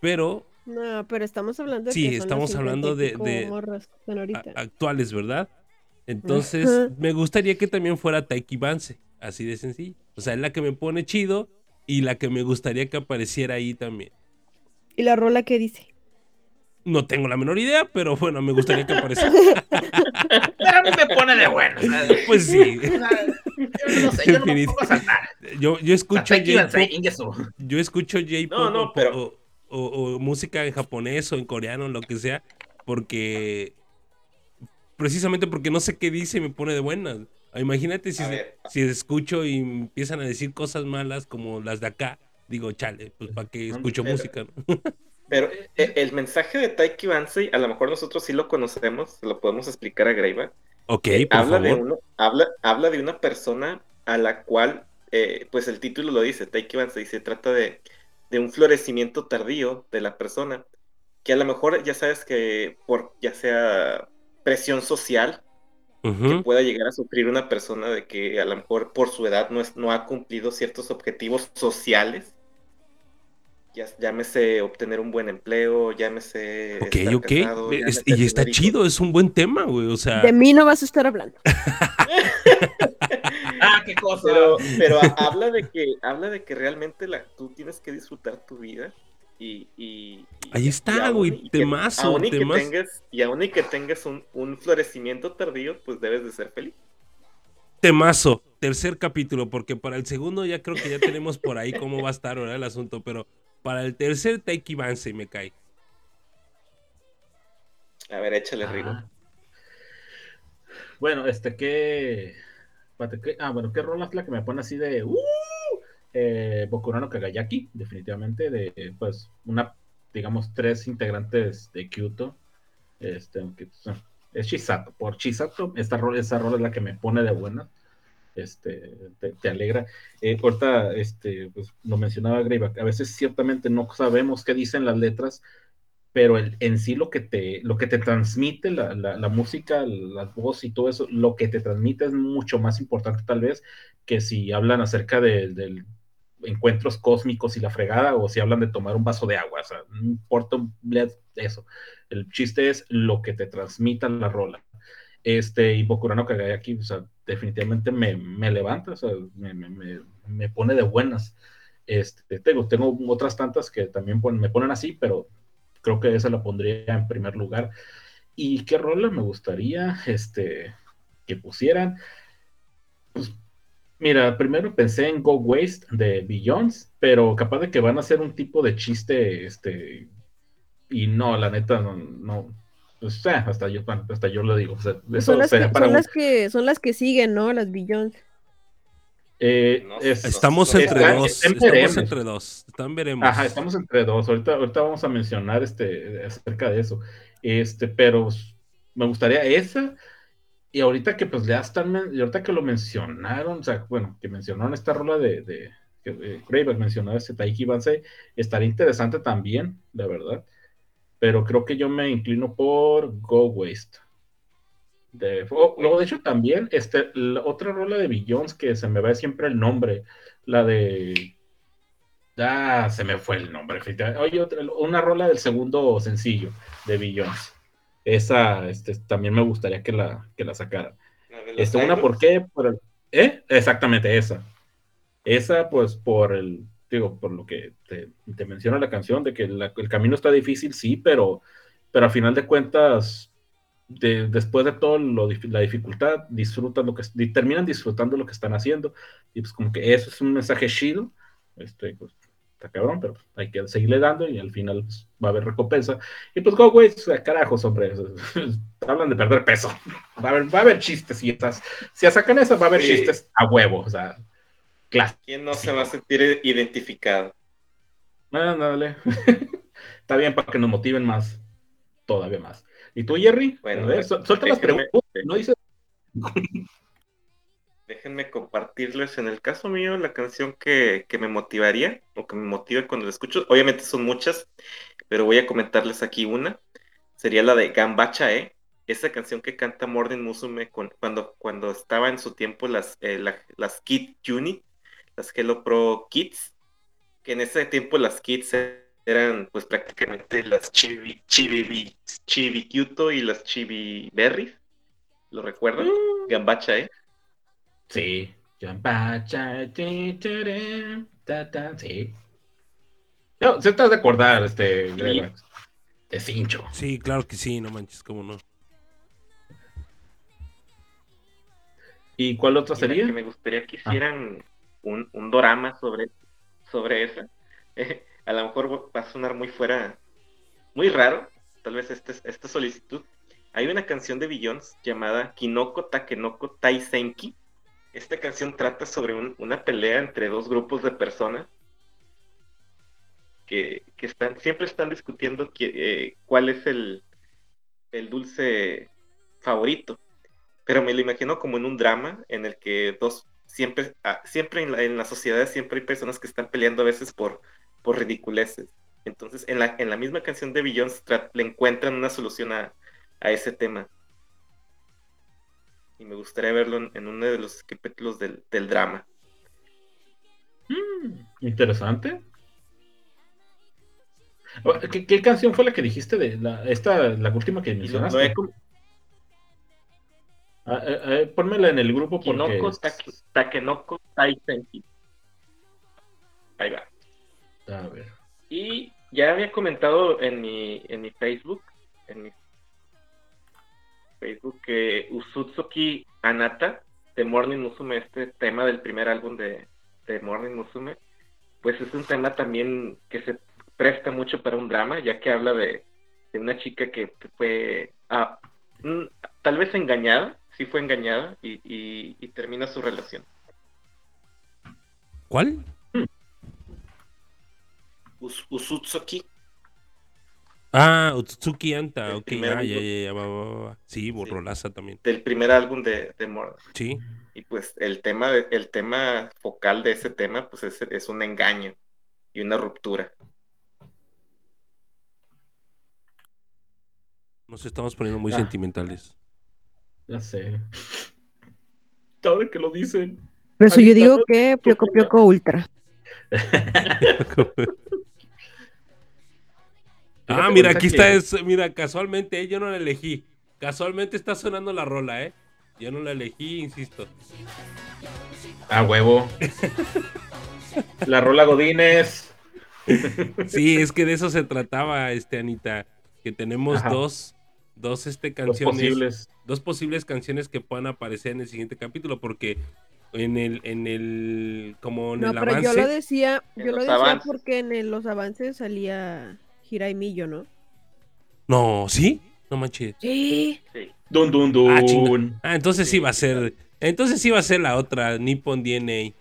pero No, pero estamos hablando de Sí, que estamos las hablando de- 50 y pico de- morras que están a- ahorita. actuales, ¿verdad? Entonces, Ajá. me gustaría que también fuera Taiki Banse, así de sencillo. O sea, es la que me pone chido y la que me gustaría que apareciera ahí también. ¿Y la rola qué dice? No tengo la menor idea, pero bueno, me gustaría que apareciera. Pero a mí me pone de bueno. Pues sí. No sé, yo no me pongo a saltar. Yo, yo escucho J-pop, yo escucho J-pop No, no, pero- o, música en japonés o en coreano, lo que sea, porque precisamente porque no sé qué dice y me pone de buenas. Ah, Imagínate si, se- si escucho y empiezan a decir cosas malas como las de acá. Digo, chale, pues para qué escucho Pero- música. ¿no? Pero eh, el mensaje de Taiki Bansei, a lo mejor nosotros sí lo conocemos, lo podemos explicar a Greyback. Ok, Eh, por habla, de uno, habla, habla de una persona a la cual, eh, pues el título lo dice, Taiki Bansei, se trata de, de un florecimiento tardío de la persona, que a lo mejor ya sabes que por ya sea presión social que Ujú. pueda llegar a sufrir una persona de que a lo mejor por su edad no, es, no ha cumplido ciertos objetivos sociales, ya, llámese obtener un buen empleo, llámese Ok, estar ok. casado, Es- y está chido, es un buen tema, güey. O sea, De mí no vas a estar hablando. Ah, qué cosa. Pero, pero ha- habla de que habla de que realmente la, tú tienes que disfrutar tu vida y, y- y- Ahí está, güey, y que- temazo, aún y que temazo. tengas y aún y que tengas un, un florecimiento tardío pues debes de ser feliz temazo, tercer capítulo, porque para el segundo ya creo que ya tenemos por ahí cómo va a estar ahora el asunto, pero para el tercer Taiki Banse me cae. a ver échale Rigo Ah. Bueno, este, ¿qué? Ah, bueno, ¿qué rola es la que me pone así de. ¡Uh! Eh, Bokurano Kagayaki, definitivamente, de, pues, una, digamos, tres integrantes de Kyoto. Este, aunque, pues, es Chisato. Por Chisato, esta rola, esa rola es la que me pone de buena. Este, te, te alegra. Eh, ahorita, este, pues, lo mencionaba Greyback, a veces ciertamente no sabemos qué dicen las letras, pero el- en sí lo que te, lo que te transmite la, la- música, la voz y todo eso, lo que te transmite es mucho más importante tal vez que si hablan acerca de, del encuentros cósmicos y la fregada o si hablan de tomar un vaso de agua, o sea, no importa eso. El chiste es lo que te transmita la rola. Este, y Bokurano Kagayaki, o sea, definitivamente me, me levanta, o sea, me, me- me- pone de buenas. Este, tengo, tengo otras tantas que también me ponen así, pero creo que esa la pondría en primer lugar. ¿Y qué rola me gustaría este, que pusieran? Pues, mira, primero pensé en Go Waste de Billions, pero capaz de que van a hacer un tipo de chiste, este, y no, la neta, no, no pues, eh, hasta yo, hasta yo lo digo, o sea, eso son, las sería que, para son un- las que son las que siguen, ¿no? Las Billions. Eh, No, es- Estamos no, entre está- dos, en estamos entre dos, están veremos. Ajá, estamos entre dos. Ahorita, ahorita vamos a mencionar este, acerca de eso. Este, pero me gustaría esa. Y ahorita que pues ya están, y ahorita que lo mencionaron, o sea, bueno, que mencionaron esta rola de, de que eh, Greyback mencionó este Taiki Bansei, estaría interesante también, la verdad. Pero creo que yo me inclino por Go Waste. De, oh, luego, de hecho, también, este, la otra rola de Billions que se me va siempre el nombre, la de Ah, se me fue el nombre. Oye, otra- una rola del segundo sencillo de Billions. Esa este, también me gustaría que la, que la sacara. La Este, una. ¿por qué? Por el- ¿Eh? Exactamente, esa. Esa, pues, por el. digo, por lo que te, te menciona la canción, de que la- el camino está difícil, sí, pero, pero a final de cuentas, de- después de todo lo, la dificultad, disfrutan lo que, terminan disfrutando lo que están haciendo, y pues como que eso es un mensaje chido, este, pues, está cabrón, pero hay que seguirle dando y al final pues, va a haber recompensa. Y pues, go, güey, carajos, hombre, hablan de perder peso. Va a haber, va a haber chistes y esas, si sacan eso, va a haber Sí. chistes a huevo, o sea. ¿Quién no se va a sentir identificado? Ah, dale. Está bien para que nos motiven más, todavía más. ¿Y tú, Jerry? Bueno, ver, su- suelta las preguntas. No dice. Déjenme compartirles en el caso mío la canción que, que me motivaría o que me motive cuando la escucho. Obviamente son muchas, pero voy a comentarles aquí una. Sería la de Gambacha, ¿eh? Esa canción que canta Morden Musume con- cuando, cuando estaba en su tiempo las, eh, la- las Kid Unit, las Hello Pro Kids, que en ese tiempo las Kids eran pues prácticamente las Chibi, Chibi, Chibi Kyuto y las Chibi Berries. ¿Lo recuerdan? Gambacha, ¿eh? Sí. Gambacha, ti, ta, ta, Sí. No, se estás de acordar, este. Greg, De cincho. Sí, claro que sí, no manches, cómo no. ¿Y cuál otra sería? que me gustaría que hicieran un, un dorama sobre, sobre esa. a lo mejor va a sonar muy fuera, muy raro, tal vez este, esta solicitud. Hay una canción de Billions llamada Kinoko Takenoko Taisenki. Esta canción trata sobre un- una pelea entre dos grupos de personas que, que están, siempre están discutiendo que, eh, cuál es el, el dulce favorito pero me lo imagino como en un drama en el que dos siempre ah, siempre en la, en la sociedad siempre hay personas que están peleando a veces por por ridiculeces entonces en la en la misma canción de Beyoncé le encuentran una solución a, a ese tema y me gustaría verlo en, en uno de los capítulos del, del drama Mm, interesante. ¿Qué, qué canción fue la que dijiste de la, esta, la última que mencionaste? Ah, eh, eh, pónmela en el grupo porque. Takenoko Taisenki ahí va A ver. Y ya había comentado en mi, en mi Facebook, en mi Facebook, que Usutsuki Anata de Morning Musume, este tema del primer álbum de, de Morning Musume, pues es un tema también que se presta mucho para un drama, ya que habla de, de una chica que fue ah, mm, tal vez engañada, sí fue engañada y, y- y termina su relación. ¿Cuál? Us- Usutsuki Ah, Utsuki Anta, El ok, ah, ya, ya, ya, va, va, va, va. Sí, borrolaza también. del primer álbum de, de. Sí, Y pues el tema, de- el tema focal de ese tema, pues es, es un engaño y una ruptura. nos estamos poniendo muy Ah. sentimentales. Ya sé. Cada que lo dicen. Por eso yo digo que Pioco. Pioco Ultra. ah, mira, aquí que- está, es- mira, casualmente eh, yo no la elegí. Casualmente está sonando la rola, ¿eh? Yo no la elegí, insisto. A huevo. La rola Godínez. Sí, es que de eso se trataba, este, Anita. Que tenemos Ajá. dos, dos, este, canciones. posibles. dos posibles canciones que puedan aparecer en el siguiente capítulo, porque en el, en el, como en No, el pero avance, yo lo decía, yo lo decía avances. porque en el- los avances salía Hirai Millo, ¿no? no, ¿sí? No manches. Sí. Sí. Dun, dun, dun. Ah. Ah, entonces sí Sí, va a ser, entonces sí va a ser la otra, Nippon DNA.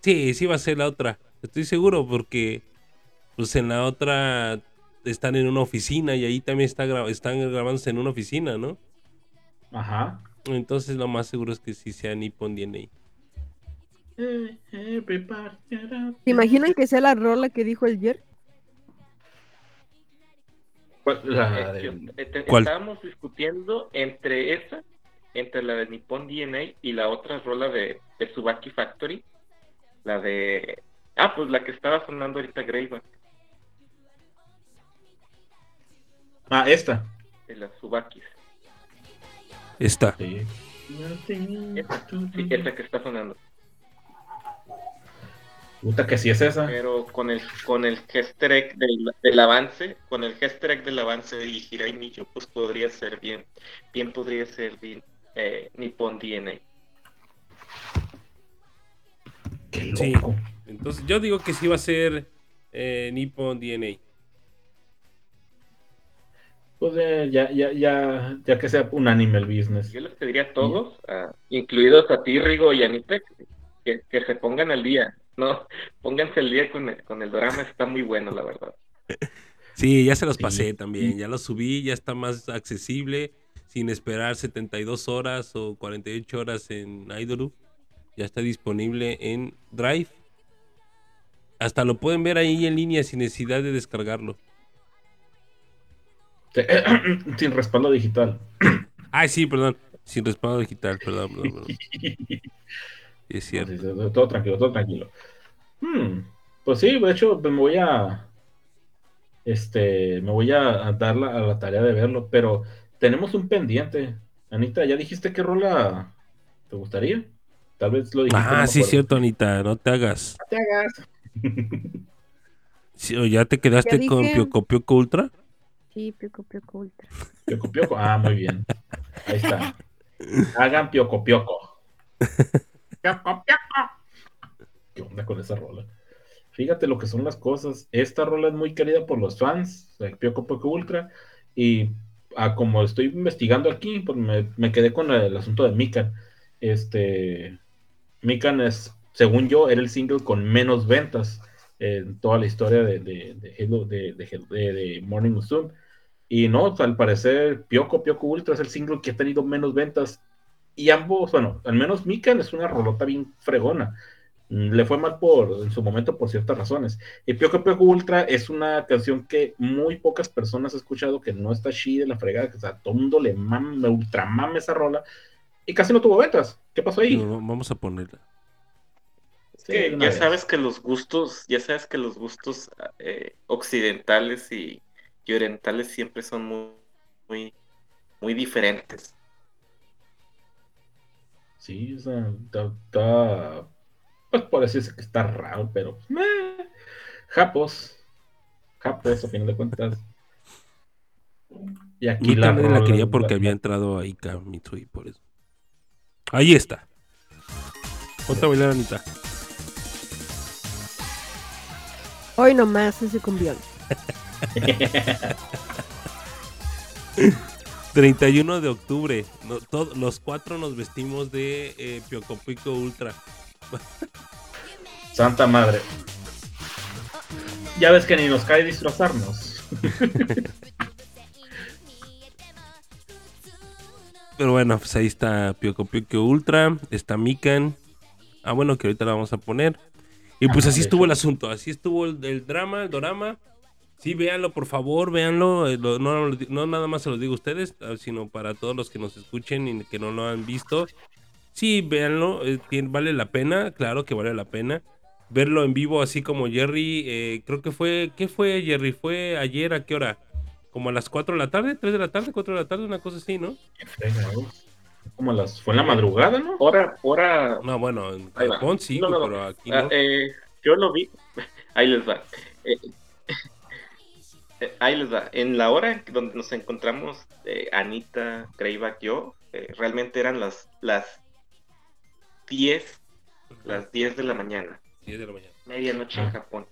Sí, sí va a ser la otra, estoy seguro, porque pues en la otra están en una oficina y ahí también está gra- están grabándose en una oficina, ¿no? Ajá. Entonces lo más seguro es que sí sea Nippon DNA. Eh. ¿Se imaginan que sea la rola que dijo el Jer? ¿Cuál? La Eh, de- yo- eh, te- ¿Cuál? Estábamos discutiendo entre esa, entre la de Nippon DNA y la otra rola de, de Tsubaki Factory. La de. Ah, pues la que estaba sonando ahorita Greyback, Ah, esta. de las Tsubakis. Esta. Sí. Esa, sí, esa que está sonando. Puta que sí es esa. Pero con el con el gesture egg del, del avance, con el gesture egg del avance y Hirai Miyo, pues podría ser bien, bien podría ser bien eh, Nippon DNA. Qué Sí. loco. Entonces yo digo que sí va a ser eh, Nippon DNA. Pues eh, ya, ya, ya, ya que sea un animal business. Yo les pediría a todos, a- incluidos a ti, Rigo y a Nipek, que, que se pongan al día. No, pónganse al día con el, con el drama, está muy bueno, la verdad. Sí, ya se los Sí. pasé también. Ya los subí, ya está más accesible. Sin esperar 72 horas o 48 horas en Idoru. Ya está disponible en Drive. Hasta lo pueden ver ahí en línea sin necesidad de descargarlo. Sin respaldo digital. Ay, sí, perdón. Sin respaldo digital, perdón, perdón, perdón. Es cierto. Sí, todo tranquilo, todo tranquilo. Hmm, Pues sí, de hecho, me voy a. Este, me voy a, a dar la, a la tarea de verlo, pero tenemos un pendiente. Anita, ¿ya dijiste qué rola te gustaría? Tal vez lo dijiste. Ah, sí, es acuerdo. cierto, Anita. No te hagas. No te hagas. Sí, ¿o ¿Ya te quedaste Ya con. Pioco Pioco Ultra? Sí, Pioco Pioco Ultra. Pioco Pioco. Ah, muy bien. Ahí está. Hagan Pioco Pioco. ¿Qué onda con esa rola? Fíjate lo que son las cosas. Esta rola es muy querida por los fans de Pioco Pioco Ultra. Y ah, como estoy investigando aquí, pues me, quedé con el asunto de Mikan. Este. Mikan es, según yo, era el single con menos ventas en toda la historia de- de Morning Musume. Y no, al parecer, Pioco Pioco Ultra es el single que ha tenido menos ventas. Y ambos, bueno, al menos Mikan es una rolota bien fregona. Mm, Le fue mal por, en su momento por ciertas razones. Y Pioco Pioco Ultra es una canción que muy pocas personas han escuchado, que no está chida de la fregada, que o sea, todo el mundo le mame, ultra mame esa rola. Y casi no tuvo ventas. ¿Qué pasó ahí? No, vamos a ponerla. Sí, que ya vez. sabes que los gustos, ya sabes que los gustos eh, occidentales y, y orientales siempre son muy, muy, muy diferentes. Sí, o sea, está, está- pues por decirse que está raro, pero meh. Japos, Japos, a fin de cuentas. Y aquí Yo la, también la quería porque la- había entrado ahí Mitsui, por eso. Ahí está. Otra bailar, Anita. Hoy nomás ese cumbión. 31 de octubre. No, los cuatro nos vestimos de eh, Pioco Pico Ultra. Santa madre. Ya ves que ni nos cae disfrazarnos. Pero bueno, pues ahí está Pioco Pico Ultra. Está Mikan. Ah, bueno, que ahorita la vamos a poner. Y pues así estuvo el asunto. Así estuvo el, el drama, el dorama. Sí, véanlo, por favor, véanlo. Eh, lo- no, no nada más se los digo a ustedes, ah, sino para todos los que nos escuchen y que no lo han visto. Sí, véanlo, eh, vale la pena, claro que vale la pena. Verlo en vivo así como Jerry, eh, creo que fue, ¿qué fue Jerry? ¿Fue ayer a qué hora? Como a las 4 de la tarde, 3 de la tarde, 4 de la tarde, una cosa así, ¿no? Fregados. Como las, fue en la madrugada, ¿no? Hora, hora, No, bueno, en. Japón sí, No, no, no. pero aquí Ah, no. eh, yo lo vi, ahí les va. Eh, ahí les va. En la hora en que- donde nos encontramos, eh, Anita, Greyback, yo, eh, realmente eran las, las 10, las 10 de la mañana, 10 de la mañana. medianoche en. Japón.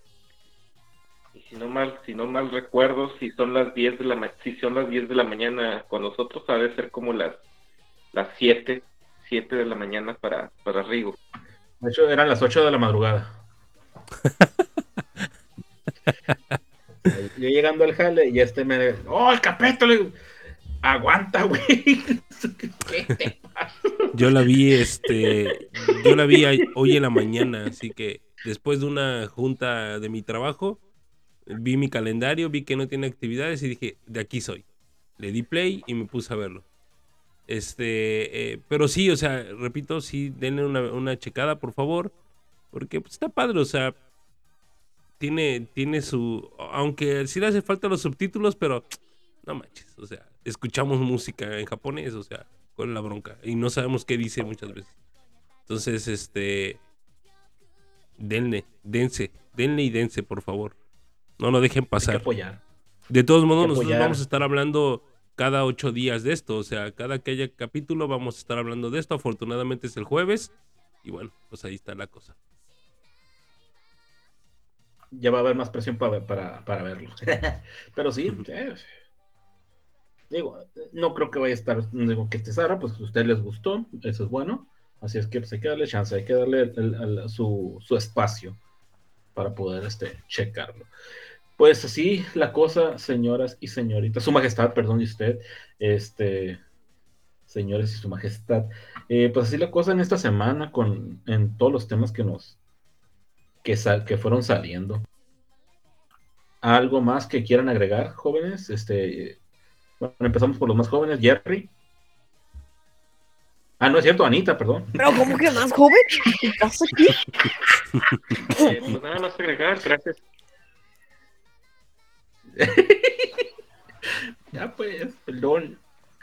Y si no mal, si no mal recuerdo, si son las 10 de la ma- si son las 10 de la mañana con nosotros, ha de ser como las las 7, 7 de la mañana para, para Rigo. De hecho, eran las 8 de la madrugada. Yo llegando al jale y este me... ¡Oh, el capeto! Aguanta, güey. Yo la vi, este, yo la vi hoy en la mañana, así que después de una junta de mi trabajo, vi mi calendario, vi que no tiene actividades y dije, de aquí soy. Le di play y me puse a verlo. Este, eh, pero sí, o sea, repito, sí, denle una, una checada, por favor, porque pues, está padre, o sea, tiene, tiene su, aunque sí le hace falta los subtítulos, pero no manches, o sea, escuchamos música en japonés, o sea, con la bronca y no sabemos qué dice muchas veces. Entonces, este denle, dense, denle y dense, por favor. No lo dejen Hay que pasar. apoyar. De todos modos, nosotros vamos a estar hablando cada ocho días de esto. O sea, cada que haya capítulo vamos a estar hablando de esto. Afortunadamente es el jueves. Y bueno, pues ahí está la cosa. Ya va a haber más presión para, para, para verlo. Pero sí, eh, digo, no creo que vaya a estar, digo que esté Sara, pues a ustedes les gustó, eso es bueno. Así es que pues, hay que darle chance, hay que darle el- el- el- su, su espacio para poder este, checarlo. Pues así la cosa, señoras y señoritas, su majestad, perdón, y usted, este, señores y su majestad, eh, pues así la cosa en esta semana con en todos los temas que nos que, sal- que fueron saliendo. ¿Algo más que quieran agregar, jóvenes? Este, bueno, empezamos por los más jóvenes, Jerry. Ah, no es cierto, Anita, perdón. Pero ¿cómo que más joven? ¿Qué pasa aquí? Eh, pues nada más agregar, gracias. Ya pues, perdón.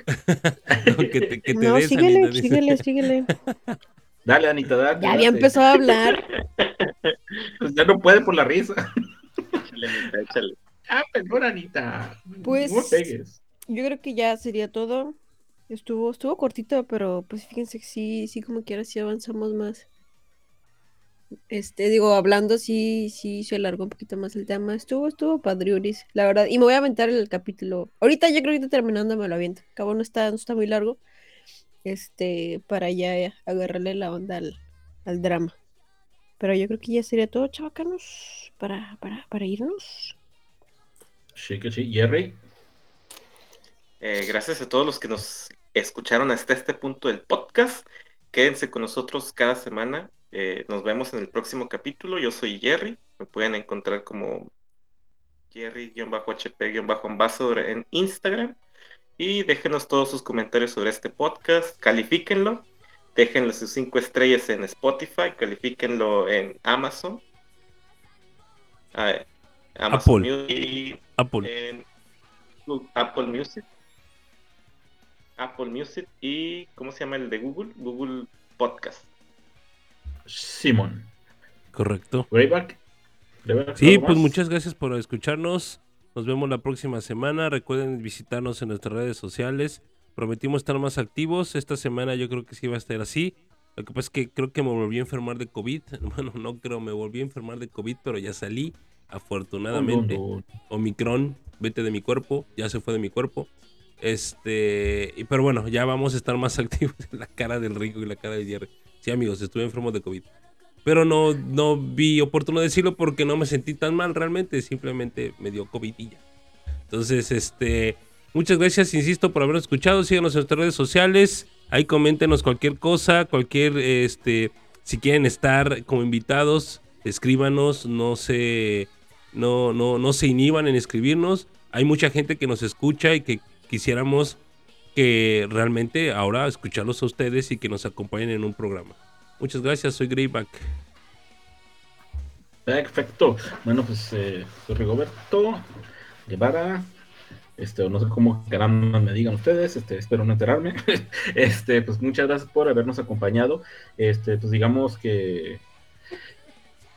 que te, que te No, des, síguele, Anita, dice. síguele, síguele. Dale, Anita, dale. Ya había empezado a hablar. Pues ya no puede por la risa. Échale, Anita, échale. Ah, perdón, Anita. Pues- No me pegues. Yo creo que ya sería todo. Estuvo, estuvo cortito, pero pues fíjense que sí, sí como quiera sí avanzamos más. Este, digo, hablando sí, sí se alargó un poquito más el tema. Estuvo, estuvo padriuris, la verdad. Y me voy a aventar el capítulo. Ahorita yo creo que ahorita terminando me lo aviento. Cabo no está, no está muy largo. Este, para ya agarrarle la onda al, al drama. Pero yo creo que ya sería todo, chavacanos, para, para, para irnos. Sí, que sí. Jerry. Eh, gracias a todos los que nos escucharon hasta este punto del podcast. Quédense con nosotros cada semana. Eh, nos vemos en el próximo capítulo. Yo soy Jerry. Me pueden encontrar como Jerry-HP-Ambassador en Instagram. Y déjenos todos sus comentarios sobre este podcast. Califíquenlo. Déjenle sus cinco estrellas en Spotify. Califíquenlo en Amazon. Amazon Apple. Music y Apple. en Apple Music. Apple Music y ¿cómo se llama el de Google? Google Podcast. Simón. Correcto. Greyback, Sí, ¿algo pues más? muchas gracias por escucharnos. Nos vemos la próxima semana. Recuerden visitarnos en nuestras redes sociales. Prometimos estar más activos. Esta semana yo creo que sí va a estar así. Lo que pasa es que creo que me volví a enfermar de COVID. Bueno, no creo, me volví a enfermar de COVID, pero ya salí. Afortunadamente. Dun, dun. Omicron, vete de mi cuerpo, ya se fue de mi cuerpo. Este, pero bueno, ya vamos a estar más activos en la cara del rico y la cara de Jerry. Sí, amigos, estuve enfermo de COVID. Pero no, no vi oportuno decirlo porque no me sentí tan mal realmente, simplemente me dio COVID y ya. Entonces, este, muchas gracias, insisto, por habernos escuchado. Síganos en nuestras redes sociales. Ahí coméntenos cualquier cosa, cualquier, este, si quieren estar como invitados, escríbanos, no se, no, no, no se inhiban en escribirnos. Hay mucha gente que nos escucha y que quisiéramos que realmente ahora escucharlos a ustedes y que nos acompañen en un programa. Muchas gracias, soy Greyback. Perfecto. Bueno, pues eh, soy Rigoberto Guevara. Este, no sé cómo caramba me digan ustedes, este, espero no enterarme. este, pues muchas gracias por habernos acompañado. Este, pues digamos que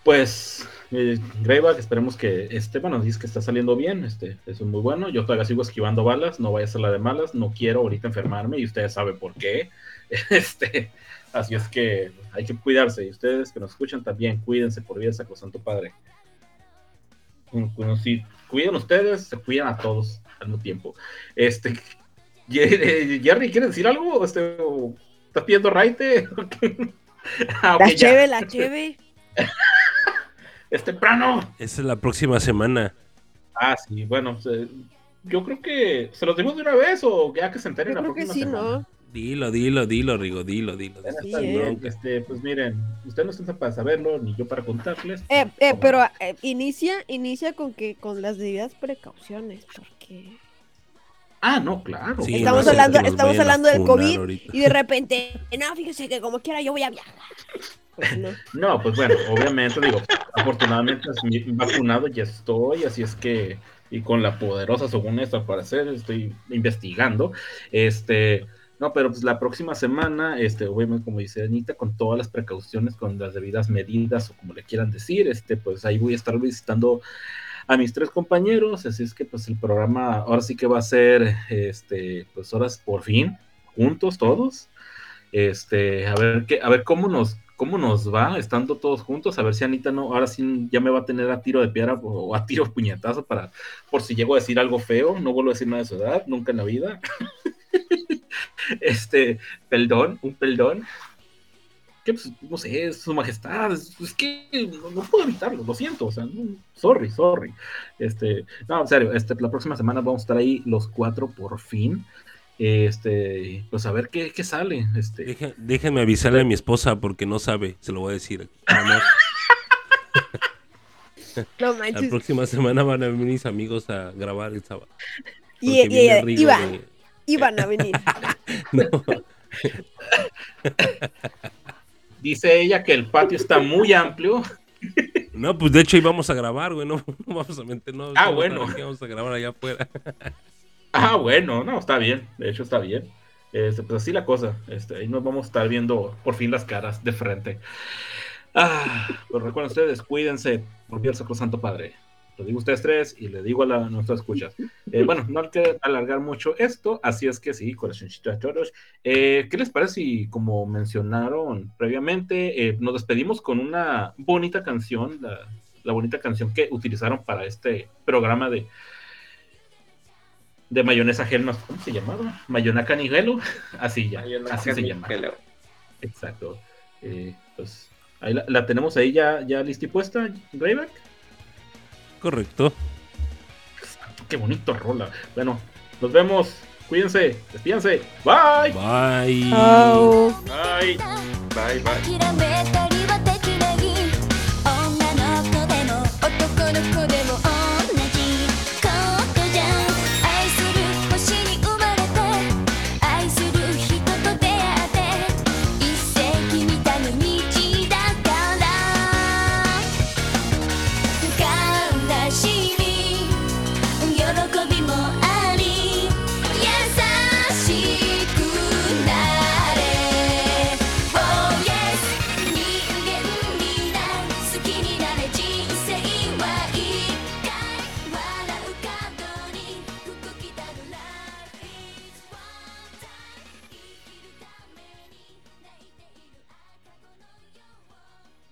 pues eh, Greyback, esperemos que este, bueno, dice que está saliendo bien, este, eso es muy bueno. Yo todavía sigo esquivando balas, no vaya a ser la de malas, no quiero ahorita enfermarme y ustedes saben por qué. Este, así es que hay que cuidarse y ustedes que nos escuchan también, cuídense por vida Sacrosanto Padre. Si cuidan ustedes, se cuidan a todos al mismo tiempo. Este, Jerry, ¿quieres decir algo? Este, o- ¿Estás pidiendo raite? Ah, La cheve, la cheve. Es temprano. Esa es la próxima semana. Ah, sí, bueno, se- yo creo que se los dimos de una vez o ya que se enteren Yo la creo que próxima sí, semana. ¿no? Dilo, dilo, dilo, Rigo, dilo, dilo. Sí, está ¿eh? este, pues miren, ustedes no están para saberlo, ni yo para contarles. Eh, eh, pero eh, inicia, inicia con que con las debidas precauciones, porque Ah, no, claro. Sí, Estamos no hablando- estamos hablando del COVID ahorita. y de repente, no, fíjese que como quiera yo voy a viajar. Pues no. No, pues bueno, obviamente, digo, afortunadamente vacunado ya estoy, así es que, y con la poderosa, según esto, al parecer, estoy investigando, este, No, pero pues la próxima semana, este, obviamente, como dice Anita, con todas las precauciones, con las debidas medidas o como le quieran decir, este, pues ahí voy a estar visitando a mis tres compañeros, así es que pues el programa ahora sí que va a ser, este, pues horas por fin, juntos todos, este, a ver qué, a ver cómo nos, cómo nos va estando todos juntos, a ver si Anita no, ahora sí ya me va a tener a tiro de piedra o a tiro puñetazo para, por si llego a decir algo feo, no vuelvo a decir nada de su edad, nunca en la vida. este, perdón, un perdón. Que pues, no sé, su majestad, es, es que no, no, puedo evitarlo, lo siento, o sea, no, sorry, sorry. Este, no, en serio, este, la próxima semana vamos a estar ahí los cuatro por fin. Este, pues a ver qué, qué sale. Este. Deja, déjenme avisarle a mi esposa porque no sabe, se lo voy a decir. No La próxima semana van a venir mis amigos a grabar el sábado. Y, porque y- viene Rigo iban, de- iban a venir. No, Dice ella que el patio está muy amplio. no, pues de hecho íbamos a grabar, güey. No, no vamos a no. Ah, no bueno. Vamos a grabar allá afuera. Ah, bueno, no, está bien, de hecho está bien. Este, pues así la cosa, este, ahí nos vamos a estar viendo por fin las caras de frente. Ah, pues recuerden ustedes, cuídense, por Dios Santo Padre. Lo digo a ustedes tres y le digo a, la, nuestras escuchas. Eh, bueno, no hay que alargar mucho esto, así es que sí, corazoncito a todos. Eh, ¿Qué les parece si, como mencionaron previamente, eh, nos despedimos con una bonita canción, la, la bonita canción que utilizaron para este programa de, de mayonesa Helmas, ¿cómo se llamaba? Mayonaca Nigelo, así ya, así se llama. Exacto. Pues ahí la, la tenemos ahí ya, ya lista y puesta, Greyback. Correcto. Qué bonito rola. Bueno, nos vemos. Cuídense, despídense. Bye. Bye. Bye. Bye, bye.